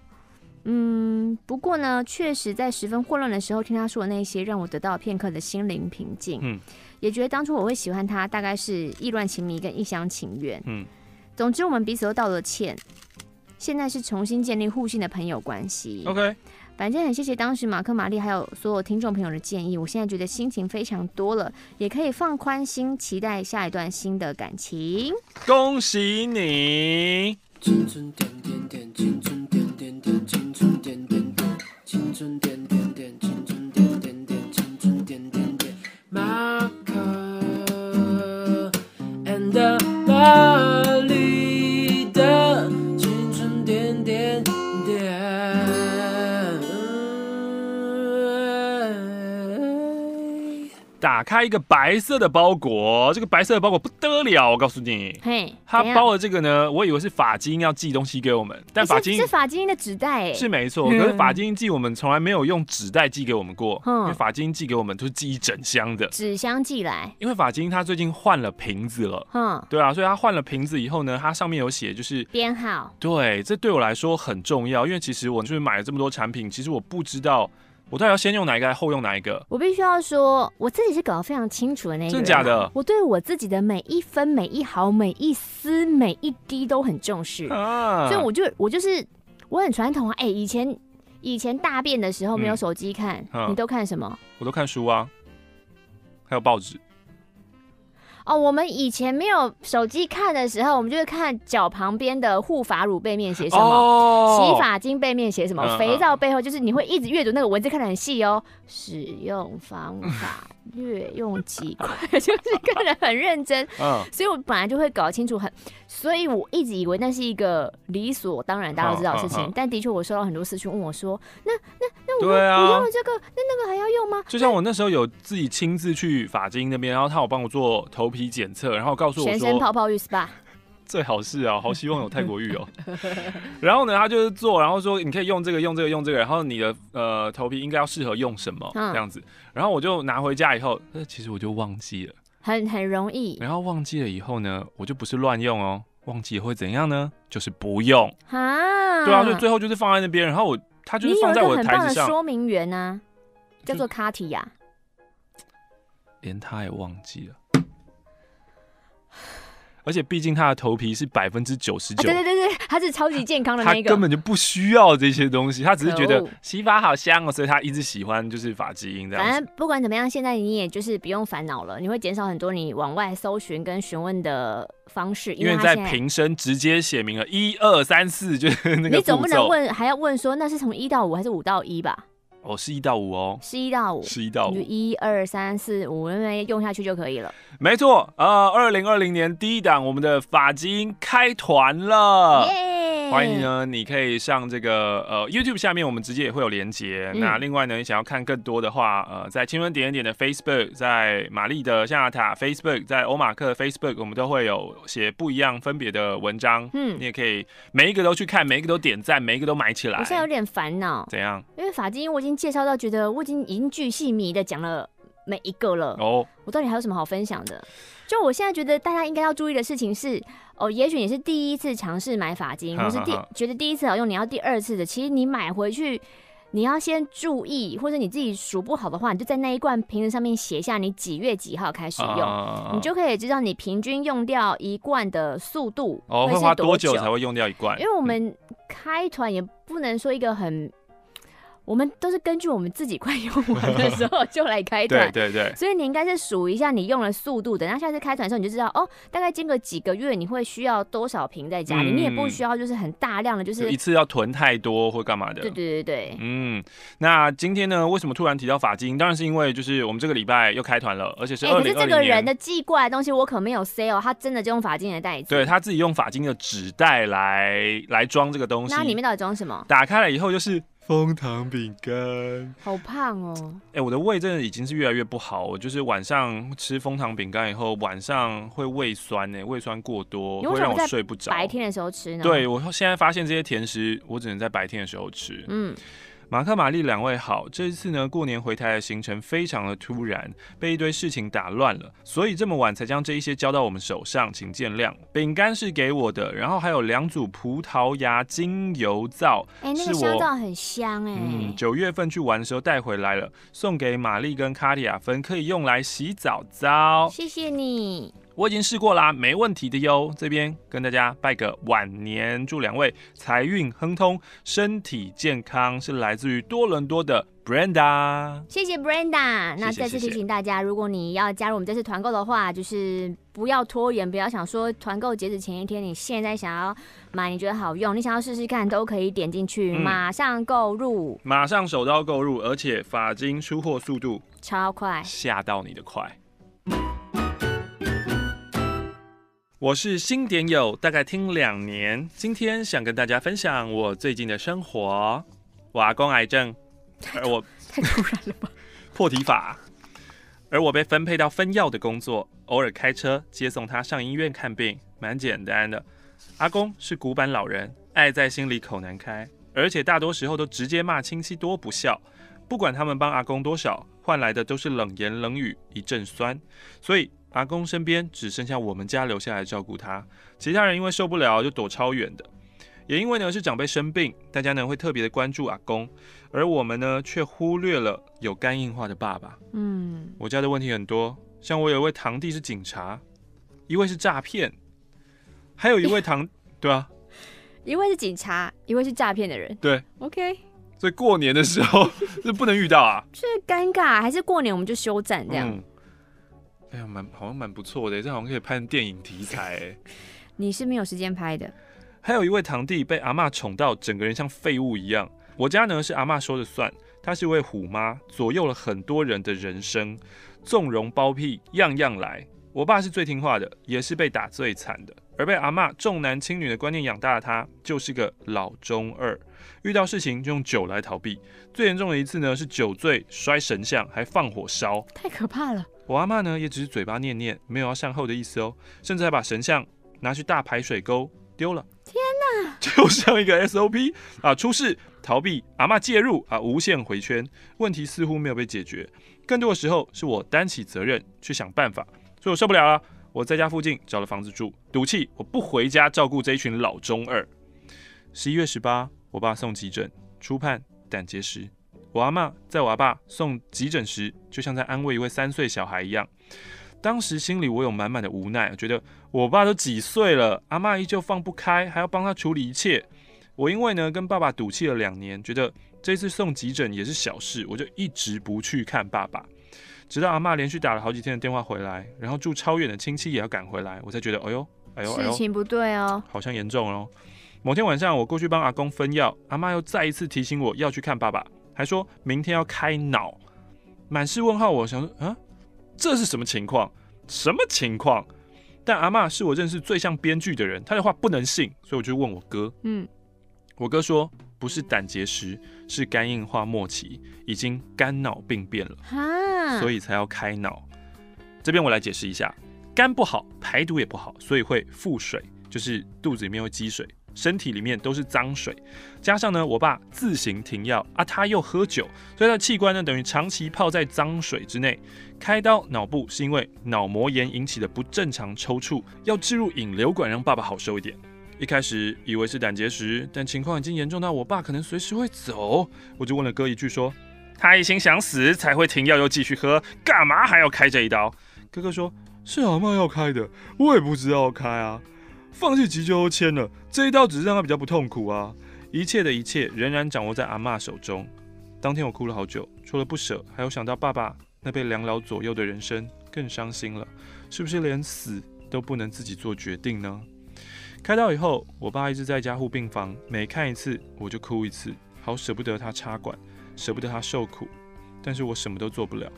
嗯，不过呢，确实在十分混乱的时候听他说的那些，让我得到片刻的心灵平静。嗯，也觉得当初我会喜欢他，大概是意乱情迷跟一厢情愿。嗯，总之我们彼此都道了歉，现在是重新建立互信的朋友关系。OK，反正很谢谢当时马克、玛丽还有所有听众朋友的建议，我现在觉得心情非常多了，也可以放宽心，期待下一段新的感情。恭喜你！青春点点点，青春点点点，青春点点点，青春点点点，青春点点点，青春点点点。马克 and 巴打开一个白色的包裹，这个白色的包裹不得了，我告诉你，嘿，他包的这个呢，我以为是法基因要寄东西给我们，但法基因是法基因的纸袋，是没错，可是法基因寄我们从来没有用纸袋寄给我们过，因为法基因寄给我们都是寄一整箱的。纸箱寄来，因为法基因他最近换了瓶子了，嗯，对啊，所以他换了瓶子以后呢，它上面有写就是编号，对，这对我来说很重要，因为其实我就是买了这么多产品，其实我不知道。我到底要先用哪一个，还是后用哪一个？我必须要说，我自己是搞得非常清楚的那一个。真的假的？我对我自己的每一分、每一毫、每一丝、每一滴都很重视，啊、所以我就我就是我很传统啊。哎、欸，以前以前大便的时候没有手机看，嗯、你都看什么？我都看书啊，还有报纸。哦，我们以前没有手机看的时候，我们就会看脚旁边的护发乳背面写什么，哦、洗发精背面写什么，嗯、肥皂背后就是你会一直阅读那个文字，看得很细哦。使用方法。略用几块，就是看得很认真，嗯，所以我本来就会搞清楚很，所以我一直以为那是一个理所当然大家都知道的事情，嗯嗯、但的确我收到很多私讯问我说，那那那我对、啊、我用了这个，那那个还要用吗？就像我那时候有自己亲自去法金那边，然后他有帮我做头皮检测，然后告诉我说全身泡泡浴 SPA。最好是啊，好希望有泰国浴哦。然后呢，他就是做，然后说你可以用这个，用这个，用这个，然后你的呃头皮应该要适合用什么、嗯、这样子。然后我就拿回家以后，那其实我就忘记了，很很容易。然后忘记了以后呢，我就不是乱用哦，忘记会怎样呢？就是不用啊。对啊，所以最后就是放在那边，然后我他就是放在我的台子上。说明员呢、啊，叫做卡提亚，连他也忘记了。而且毕竟他的头皮是百分之九十九，对对对对，他是超级健康的那个，他根本就不需要这些东西，他只是觉得洗发好香哦，所以他一直喜欢就是发基因这样。反正不管怎么样，现在你也就是不用烦恼了，你会减少很多你往外搜寻跟询问的方式，因为在瓶身直接写明了一二三四，就是那个。你总不能问还要问说那是从一到五还是五到一吧？哦，是一到五哦，是一到五，是一到五，就一二三四五，因为用下去就可以了。没错，呃，二零二零年第一档，我们的法基因开团了。耶欢迎呢，你可以上这个呃 YouTube 下面，我们直接也会有连接。嗯、那另外呢，你想要看更多的话，呃，在青春点点点的 Facebook，在玛丽的象牙塔 Facebook，在欧马克 Facebook，我们都会有写不一样分别的文章。嗯，你也可以每一个都去看，每一个都点赞，每一个都买起来。我现在有点烦恼，怎样？因为发精我已经介绍到，觉得我已经已经巨细靡的讲了每一个了。哦，我到底还有什么好分享的？就我现在觉得大家应该要注意的事情是，哦，也许你是第一次尝试买发巾，或是第觉得第一次好用，你要第二次的。其实你买回去，你要先注意，或者你自己数不好的话，你就在那一罐瓶子上面写下你几月几号开始用，啊、你就可以知道你平均用掉一罐的速度。哦，会花多久才会用掉一罐？因为我们开团也不能说一个很。我们都是根据我们自己快用完的时候就来开团，对对对，所以你应该是数一下你用的速度，等到下次开团的时候你就知道哦，大概间隔几个月你会需要多少瓶在家里，嗯、你也不需要就是很大量的，就是一次要囤太多或干嘛的。对对对对，嗯，那今天呢，为什么突然提到法金？当然是因为就是我们这个礼拜又开团了，而且是二零二零年。可是这个人的寄过来的东西我可没有 say 哦，他真的就用法金的袋子，对他自己用法金的纸袋来来装这个东西。那里面到底装什么？打开了以后就是。枫糖饼干，好胖哦！哎、欸，我的胃真的已经是越来越不好。我就是晚上吃蜂糖饼干以后，晚上会胃酸呢，胃酸过多会让我睡不着。白天的时候吃呢？对，我现在发现这些甜食，我只能在白天的时候吃。嗯。马克、玛丽两位好，这一次呢，过年回台的行程非常的突然，被一堆事情打乱了，所以这么晚才将这一些交到我们手上，请见谅。饼干是给我的，然后还有两组葡萄牙精油皂，哎、欸，那个香皂很香哎、欸。嗯，九月份去玩的时候带回来了，送给玛丽跟卡迪亚芬，可以用来洗澡皂。谢谢你。我已经试过啦，没问题的哟。这边跟大家拜个晚年，祝两位财运亨通，身体健康。是来自于多伦多的 Brenda，谢谢 Brenda。那再次提醒大家，如果你要加入我们这次团购的话，就是不要拖延，不要想说团购截止前一天，你现在想要买，你觉得好用，你想要试试看，都可以点进去，马上购入，马上手刀购入，而且法金出货速度超快，吓到你的快。我是新点友，大概听两年。今天想跟大家分享我最近的生活。我阿公癌症，而我 太突然了吧？破题法，而我被分配到分药的工作，偶尔开车接送他上医院看病，蛮简单的。阿公是古板老人，爱在心里口难开，而且大多时候都直接骂亲戚多不孝。不管他们帮阿公多少，换来的都是冷言冷语，一阵酸。所以。阿公身边只剩下我们家留下来照顾他，其他人因为受不了就躲超远的。也因为呢是长辈生病，大家呢会特别的关注阿公，而我们呢却忽略了有肝硬化的爸爸。嗯，我家的问题很多，像我有一位堂弟是警察，一位是诈骗，还有一位堂，对啊，一位是警察，一位是诈骗的人。对，OK。所以过年的时候 是不能遇到啊，是尴尬，还是过年我们就休战这样？嗯哎呀，蛮好像蛮不错的，这好像可以拍成电影题材哎。你是没有时间拍的。还有一位堂弟被阿嬷宠到，整个人像废物一样。我家呢是阿嬷说了算，她是一位虎妈，左右了很多人的人生，纵容包庇，样样来。我爸是最听话的，也是被打最惨的，而被阿嬷重男轻女的观念养大的他，就是个老中二，遇到事情就用酒来逃避。最严重的一次呢，是酒醉摔神像，还放火烧，太可怕了。我阿妈呢，也只是嘴巴念念，没有要善后的意思哦，甚至还把神像拿去大排水沟丢了。天哪！就像一个 SOP 啊，出事逃避，阿妈介入啊，无限回圈，问题似乎没有被解决。更多的时候是我担起责任去想办法，所以我受不了了，我在家附近找了房子住，赌气我不回家照顾这一群老中二。十一月十八，我爸送急诊，初判胆结石。我阿嬷在我阿爸送急诊时，就像在安慰一位三岁小孩一样。当时心里我有满满的无奈，觉得我爸都几岁了，阿嬷依旧放不开，还要帮他处理一切。我因为呢跟爸爸赌气了两年，觉得这次送急诊也是小事，我就一直不去看爸爸。直到阿嬷连续打了好几天的电话回来，然后住超远的亲戚也要赶回来，我才觉得，哎呦，哎呦，事情不对哦，好像严重哦。某天晚上我过去帮阿公分药，阿嬷又再一次提醒我要去看爸爸。还说明天要开脑，满是问号。我想说，啊，这是什么情况？什么情况？但阿嬷是我认识最像编剧的人，她的话不能信，所以我就问我哥，嗯，我哥说不是胆结石，是肝硬化末期，已经肝脑病变了，所以才要开脑。这边我来解释一下，肝不好，排毒也不好，所以会腹水，就是肚子里面会积水。身体里面都是脏水，加上呢，我爸自行停药啊，他又喝酒，所以他器官呢等于长期泡在脏水之内。开刀脑部是因为脑膜炎引起的不正常抽搐，要置入引流管让爸爸好受一点。一开始以为是胆结石，但情况已经严重到我爸可能随时会走，我就问了哥一句说：他一心想死才会停药又继续喝，干嘛还要开这一刀？哥哥说：是阿嬷要开的，我也不知道开啊。放弃急救都签了，这一刀只是让他比较不痛苦啊。一切的一切仍然掌握在阿嬷手中。当天我哭了好久，除了不舍，还有想到爸爸那被两老左右的人生，更伤心了。是不是连死都不能自己做决定呢？开刀以后，我爸一直在加护病房，每看一次我就哭一次，好舍不得他插管，舍不得他受苦，但是我什么都做不了。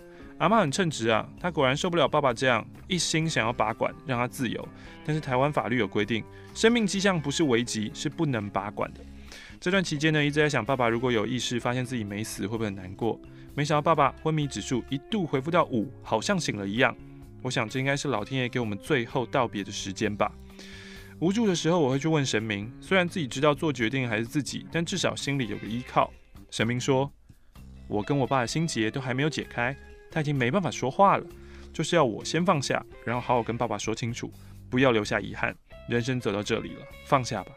阿妈很称职啊，她果然受不了爸爸这样一心想要拔管，让他自由。但是台湾法律有规定，生命迹象不是危急，是不能拔管的。这段期间呢，一直在想爸爸如果有意识，发现自己没死，会不会很难过？没想到爸爸昏迷指数一度恢复到五，好像醒了一样。我想这应该是老天爷给我们最后道别的时间吧。无助的时候，我会去问神明，虽然自己知道做决定还是自己，但至少心里有个依靠。神明说，我跟我爸的心结都还没有解开。他已经没办法说话了，就是要我先放下，然后好好跟爸爸说清楚，不要留下遗憾。人生走到这里了，放下吧，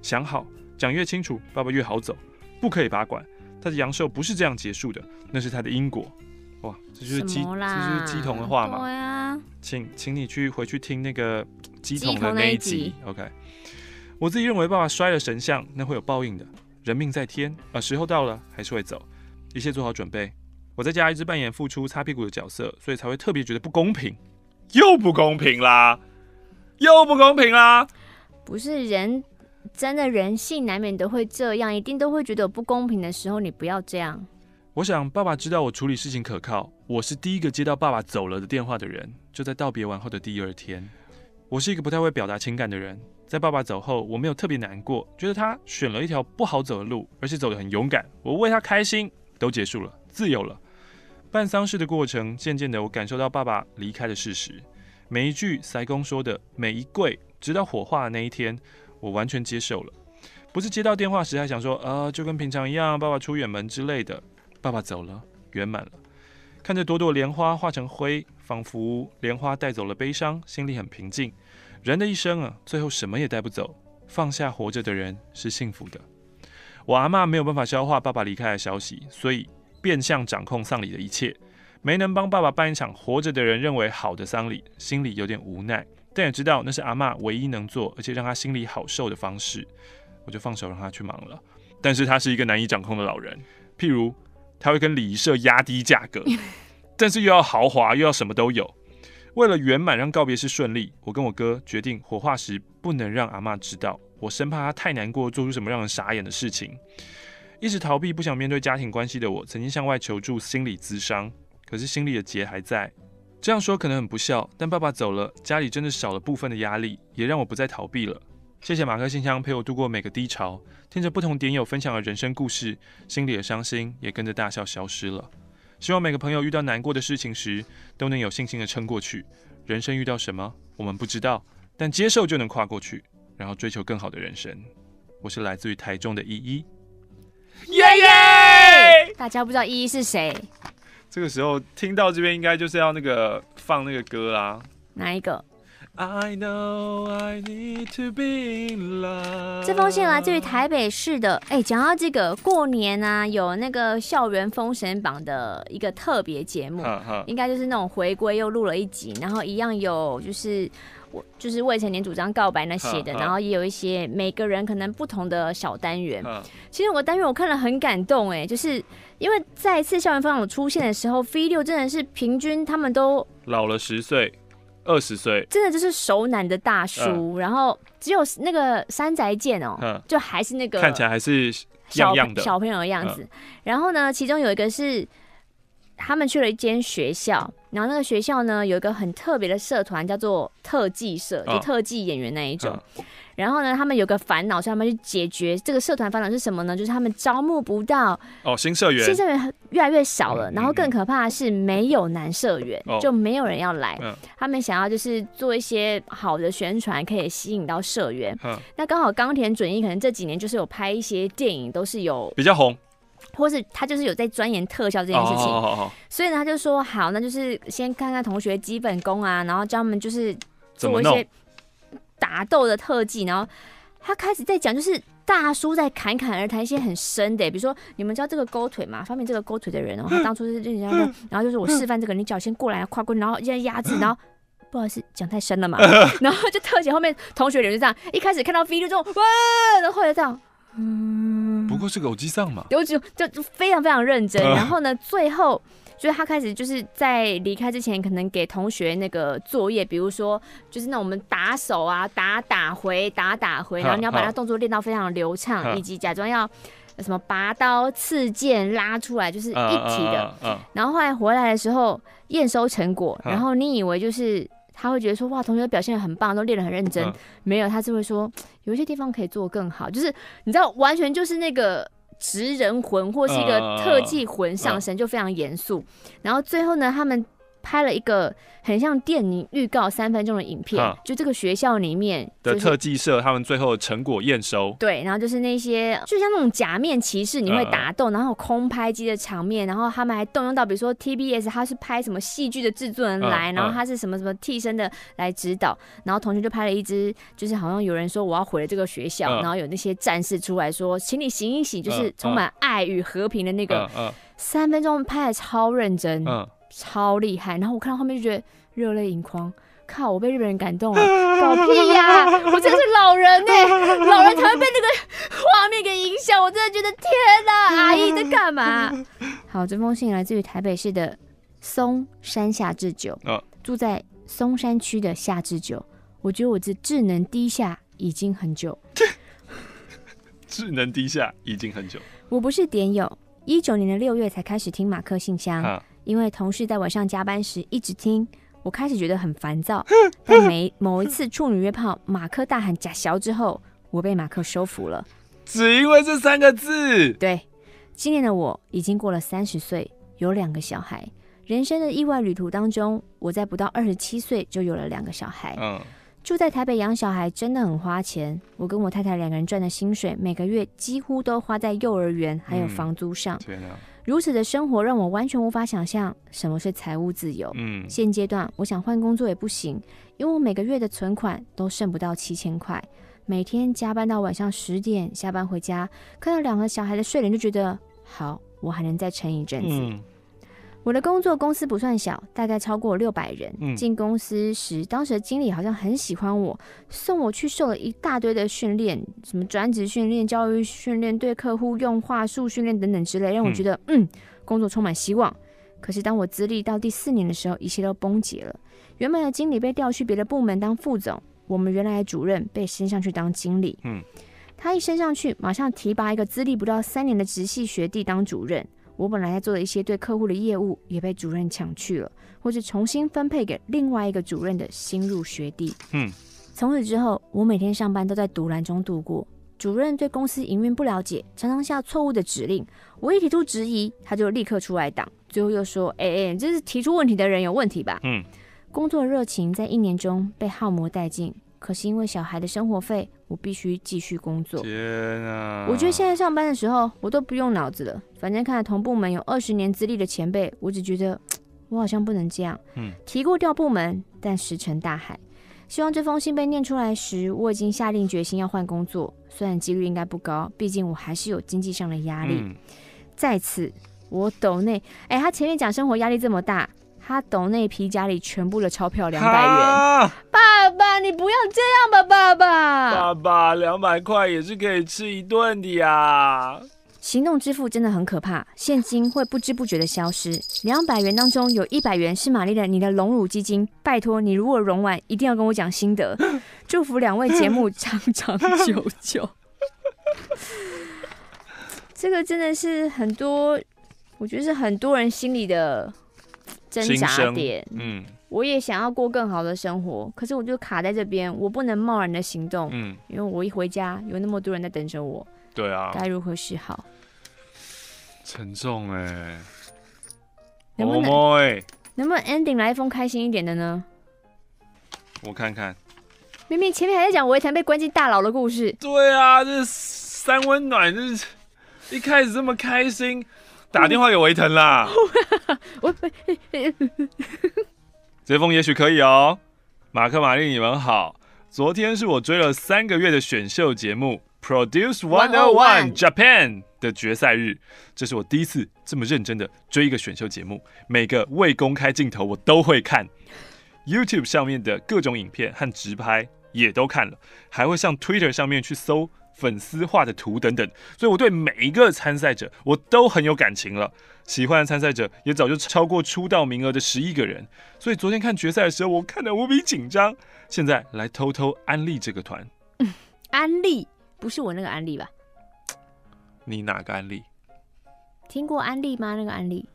想好，讲越清楚，爸爸越好走。不可以拔管，他的阳寿不是这样结束的，那是他的因果。哇，这就是鸡，这就是鸡童的话嘛？对啊，请，请你去回去听那个鸡童的那一集。一集 OK，我自己认为爸爸摔了神像，那会有报应的。人命在天，啊，时候到了还是会走，一切做好准备。我在家一直扮演付出擦屁股的角色，所以才会特别觉得不公平，又不公平啦，又不公平啦！不是人，真的人性难免都会这样，一定都会觉得有不公平的时候，你不要这样。我想爸爸知道我处理事情可靠，我是第一个接到爸爸走了的电话的人，就在道别完后的第二天。我是一个不太会表达情感的人，在爸爸走后，我没有特别难过，觉得他选了一条不好走的路，而且走得很勇敢，我为他开心，都结束了，自由了。办丧事的过程，渐渐的，我感受到爸爸离开的事实。每一句塞公说的每一跪，直到火化那一天，我完全接受了。不是接到电话时还想说，啊，就跟平常一样，爸爸出远门之类的。爸爸走了，圆满了。看着朵朵莲花化成灰，仿佛莲花带走了悲伤，心里很平静。人的一生啊，最后什么也带不走，放下活着的人是幸福的。我阿嬷没有办法消化爸爸离开的消息，所以。变相掌控丧礼的一切，没能帮爸爸办一场活着的人认为好的丧礼，心里有点无奈，但也知道那是阿嬷唯一能做，而且让他心里好受的方式，我就放手让他去忙了。但是他是一个难以掌控的老人，譬如他会跟礼仪社压低价格，但是又要豪华又要什么都有。为了圆满让告别式顺利，我跟我哥决定火化时不能让阿嬷知道，我生怕她太难过，做出什么让人傻眼的事情。一直逃避、不想面对家庭关系的我，曾经向外求助心理咨商，可是心里的结还在。这样说可能很不孝，但爸爸走了，家里真的少了部分的压力，也让我不再逃避了。谢谢马克信箱陪我度过每个低潮，听着不同点友分享的人生故事，心里的伤心也跟着大笑消失了。希望每个朋友遇到难过的事情时，都能有信心的撑过去。人生遇到什么，我们不知道，但接受就能跨过去，然后追求更好的人生。我是来自于台中的依依。耶耶！大家不知道依依是谁？这个时候听到这边应该就是要那个放那个歌啦。哪一个？I know I need to be in love。这封信来自于台北市的。哎，讲到这个过年啊，有那个校园封神榜的一个特别节目，应该就是那种回归又录了一集，然后一样有就是。我就是未成年主张告白那些的，然后也有一些每个人可能不同的小单元。其实我单元我看了很感动，哎，就是因为再一次校园分享出现的时候，V 六真的是平均他们都老了十岁、二十岁，真的就是熟男的大叔。然后只有那个山宅健哦，就还是那个看起来还是小样的小朋友的样子。然后呢，其中有一个是他们去了一间学校。然后那个学校呢，有一个很特别的社团，叫做特技社，就特技演员那一种。哦、然后呢，他们有个烦恼，是他们去解决这个社团烦恼是什么呢？就是他们招募不到哦新社员，新社员越来越少了。嗯、然后更可怕的是，没有男社员，嗯、就没有人要来。哦、他们想要就是做一些好的宣传，可以吸引到社员。嗯、那刚好冈田准一可能这几年就是有拍一些电影，都是有比较红。或是他就是有在钻研特效这件事情，所以呢，他就说好，那就是先看看同学基本功啊，然后教他们就是做一些打斗的特技，然后他开始在讲，就是大叔在侃侃而谈一些很深的，比如说你们知道这个勾腿嘛？发明这个勾腿的人哦，他当初是这样的，然后就是我示范这个，你脚先过来跨过，然后压压制，然后不好意思讲太深了嘛，然后就特写后面同学脸就这样，一开始看到 V 就这种哇，然后后来这样。嗯，不过是个偶机上嘛，有就就非常非常认真。然后呢，最后就是他开始就是在离开之前，可能给同学那个作业，比如说就是那我们打手啊，打打回，打打回，然后你要把他动作练到非常流畅，以及假装要什么拔刀、刺剑、拉出来，就是一体的。然后后来回来的时候验收成果，然后你以为就是。他会觉得说哇，同学表现得很棒，都练得很认真。嗯、没有，他是会说有一些地方可以做更好。就是你知道，完全就是那个职人魂或是一个特技魂上身，就非常严肃。然后最后呢，他们。拍了一个很像电影预告三分钟的影片，就这个学校里面的特技社，他们最后成果验收。对，然后就是那些，就像那种假面骑士，你会打斗，然后空拍机的场面，然后他们还动用到，比如说 TBS，他是拍什么戏剧的制作人来，然后他是什么什么替身的来指导，然后同学就拍了一支，就是好像有人说我要毁了这个学校，然后有那些战士出来说，请你醒一醒，就是充满爱与和平的那个三分钟拍的超认真。超厉害！然后我看到后面就觉得热泪盈眶，靠！我被日本人感动了，搞屁呀！我真的是老人呢、欸，老人才会被那个画面给影响。我真的觉得天哪，阿姨在干嘛？好，这封信来自于台北市的松山下智久，住在松山区的夏智久。我觉得我这智能低下已经很久，智能低下已经很久。我不是点友，一九年的六月才开始听马克信箱。啊因为同事在晚上加班时一直听，我开始觉得很烦躁。但每某一次处女约炮，马克大喊假小之后，我被马克收服了。只因为这三个字。对，今年的我已经过了三十岁，有两个小孩。人生的意外旅途当中，我在不到二十七岁就有了两个小孩。嗯，住在台北养小孩真的很花钱。我跟我太太两个人赚的薪水，每个月几乎都花在幼儿园还有房租上。嗯，天啊。如此的生活让我完全无法想象什么是财务自由。嗯，现阶段我想换工作也不行，因为我每个月的存款都剩不到七千块，每天加班到晚上十点，下班回家看到两个小孩的睡脸就觉得好，我还能再撑一阵子。嗯我的工作公司不算小，大概超过六百人。进、嗯、公司时，当时的经理好像很喜欢我，送我去受了一大堆的训练，什么专职训练、教育训练、对客户用话术训练等等之类，让我觉得嗯，嗯，工作充满希望。可是当我资历到第四年的时候，一切都崩解了。原本的经理被调去别的部门当副总，我们原来的主任被升上去当经理。嗯，他一升上去，马上提拔一个资历不到三年的直系学弟当主任。我本来在做的一些对客户的业务也被主任抢去了，或是重新分配给另外一个主任的新入学弟。嗯，从此之后，我每天上班都在独栏中度过。主任对公司营运不了解，常常下错误的指令。我一提出质疑，他就立刻出来挡。最后又说：“哎、欸、哎，这是提出问题的人有问题吧？”嗯，工作热情在一年中被耗磨殆尽。可是因为小孩的生活费，我必须继续工作。天啊！我觉得现在上班的时候，我都不用脑子了。反正看到同部门有二十年资历的前辈，我只觉得我好像不能这样。嗯，提过调部门，但石沉大海。希望这封信被念出来时，我已经下定决心要换工作。虽然几率应该不高，毕竟我还是有经济上的压力。嗯、在此，我抖内，哎，他前面讲生活压力这么大。他抖那皮夹里全部的钞票两百元，哈爸爸，你不要这样吧，爸爸。爸爸，两百块也是可以吃一顿的呀。行动支付真的很可怕，现金会不知不觉的消失。两百元当中有一百元是玛丽的你的荣辱基金，拜托你如果融完，一定要跟我讲心得。祝福两位节目长 长久久。这个真的是很多，我觉得是很多人心里的。挣扎点。嗯，我也想要过更好的生活，可是我就卡在这边，我不能贸然的行动。嗯，因为我一回家有那么多人在等着我。对啊，该如何是好？沉重哎、欸，能不能、oh、能不能 ending 来一封开心一点的呢？我看看，明明前面还在讲维腾被关进大牢的故事。对啊，这三温暖，这是一开始这么开心，打电话给维腾啦。我 这封也许可以哦。马克、玛丽，你们好。昨天是我追了三个月的选秀节目。Produce One O One Japan 的决赛日，这是我第一次这么认真的追一个选秀节目，每个未公开镜头我都会看，YouTube 上面的各种影片和直拍也都看了，还会上 Twitter 上面去搜粉丝画的图等等，所以我对每一个参赛者我都很有感情了，喜欢的参赛者也早就超过出道名额的十一个人，所以昨天看决赛的时候，我看得无比紧张。现在来偷偷安利这个团，嗯，安利。不是我那个安利吧？你哪个安利？听过安利吗？那个安利？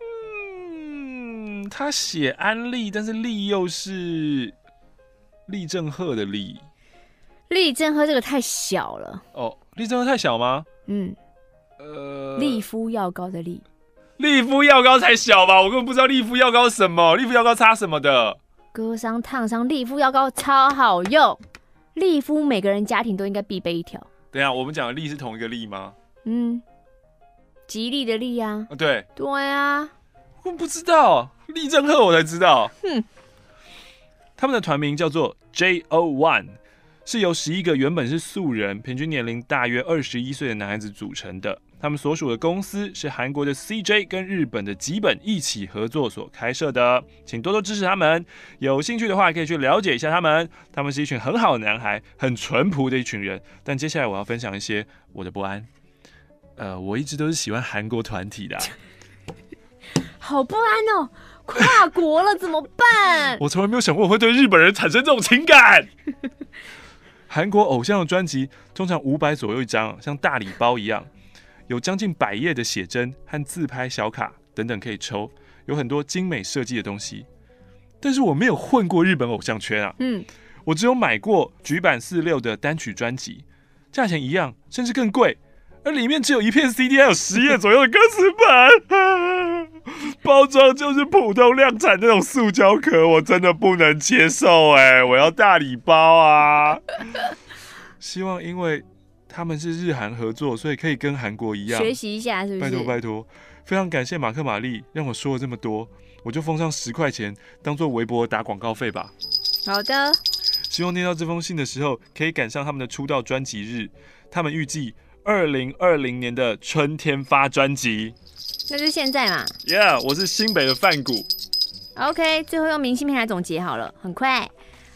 嗯，他写安利，但是利又是立正赫的利。利正赫这个太小了。哦，利正赫太小吗？嗯。呃，利夫药膏的利。利夫药膏才小吧？我根本不知道利夫药膏什么，利夫药膏擦什么的？割伤、烫伤，利夫药膏超好用。利夫每个人家庭都应该必备一条。等一下，我们讲的利是同一个利吗？嗯，吉利的利啊。啊，对。对啊。我不知道，利正赫我才知道。哼。他们的团名叫做 JO1，是由十一个原本是素人、平均年龄大约二十一岁的男孩子组成的。他们所属的公司是韩国的 CJ 跟日本的吉本一起合作所开设的，请多多支持他们。有兴趣的话，可以去了解一下他们。他们是一群很好的男孩，很淳朴的一群人。但接下来我要分享一些我的不安。呃，我一直都是喜欢韩国团体的啊。好不安哦，跨国了怎么办？我从来没有想过我会对日本人产生这种情感。韩国偶像的专辑通常五百左右一张，像大礼包一样。有将近百页的写真和自拍小卡等等可以抽，有很多精美设计的东西。但是我没有混过日本偶像圈啊，嗯，我只有买过菊坂四六的单曲专辑，价钱一样，甚至更贵，而里面只有一片 CD，还有十页左右的歌词本，包装就是普通量产那种塑胶壳，我真的不能接受哎，我要大礼包啊！希望因为。他们是日韩合作，所以可以跟韩国一样学习一下，是不是？拜托拜托，非常感谢马克玛丽让我说了这么多，我就封上十块钱当做微博打广告费吧。好的，希望念到这封信的时候可以赶上他们的出道专辑日。他们预计二零二零年的春天发专辑，那就现在嘛。Yeah，我是新北的范谷。OK，最后用明信片来总结好了，很快。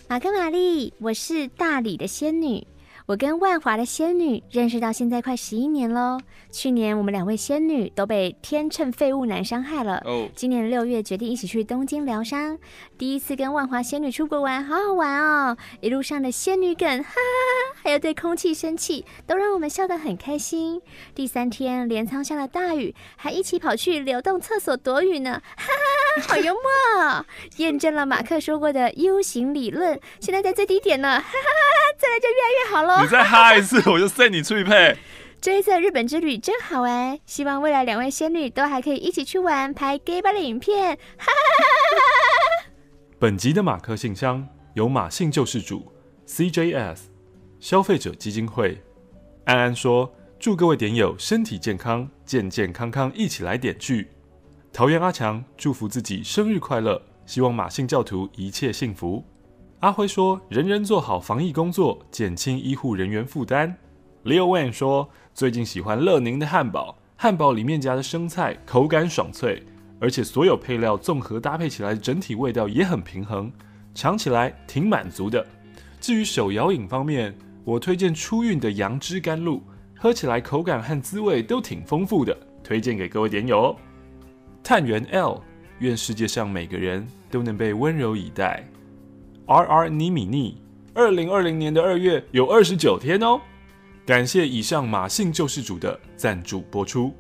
马克玛丽，我是大理的仙女。我跟万华的仙女认识到现在快十一年喽。去年我们两位仙女都被天秤废物男伤害了。哦。今年六月决定一起去东京疗伤。第一次跟万华仙女出国玩，好好玩哦！一路上的仙女梗，哈哈哈，还有对空气生气，都让我们笑得很开心。第三天镰仓下了大雨，还一起跑去流动厕所躲雨呢，哈哈哈，好幽默！验证了马克说过的 U 型理论，现在在最低点呢，哈哈哈，再来就越来越好喽。你再哈一次，我就 send 你出去配。这一次日本之旅真好玩，希望未来两位仙女都还可以一起去玩，拍 gay 吧的影片。哈哈哈哈哈。本集的马克信箱由马信救世主 CJS 消费者基金会安安说：祝各位点友身体健康，健健康康一起来点剧。桃园阿强祝福自己生日快乐，希望马信教徒一切幸福。阿辉说：“人人做好防疫工作，减轻医护人员负担。” Leo Wan 说：“最近喜欢乐宁的汉堡，汉堡里面夹的生菜口感爽脆，而且所有配料综合搭配起来，整体味道也很平衡，尝起来挺满足的。至于手摇饮方面，我推荐初运的杨枝甘露，喝起来口感和滋味都挺丰富的，推荐给各位点友。”探员 L，愿世界上每个人都能被温柔以待。R R 尼米尼，二零二零年的二月有二十九天哦。感谢以上马姓救世主的赞助播出。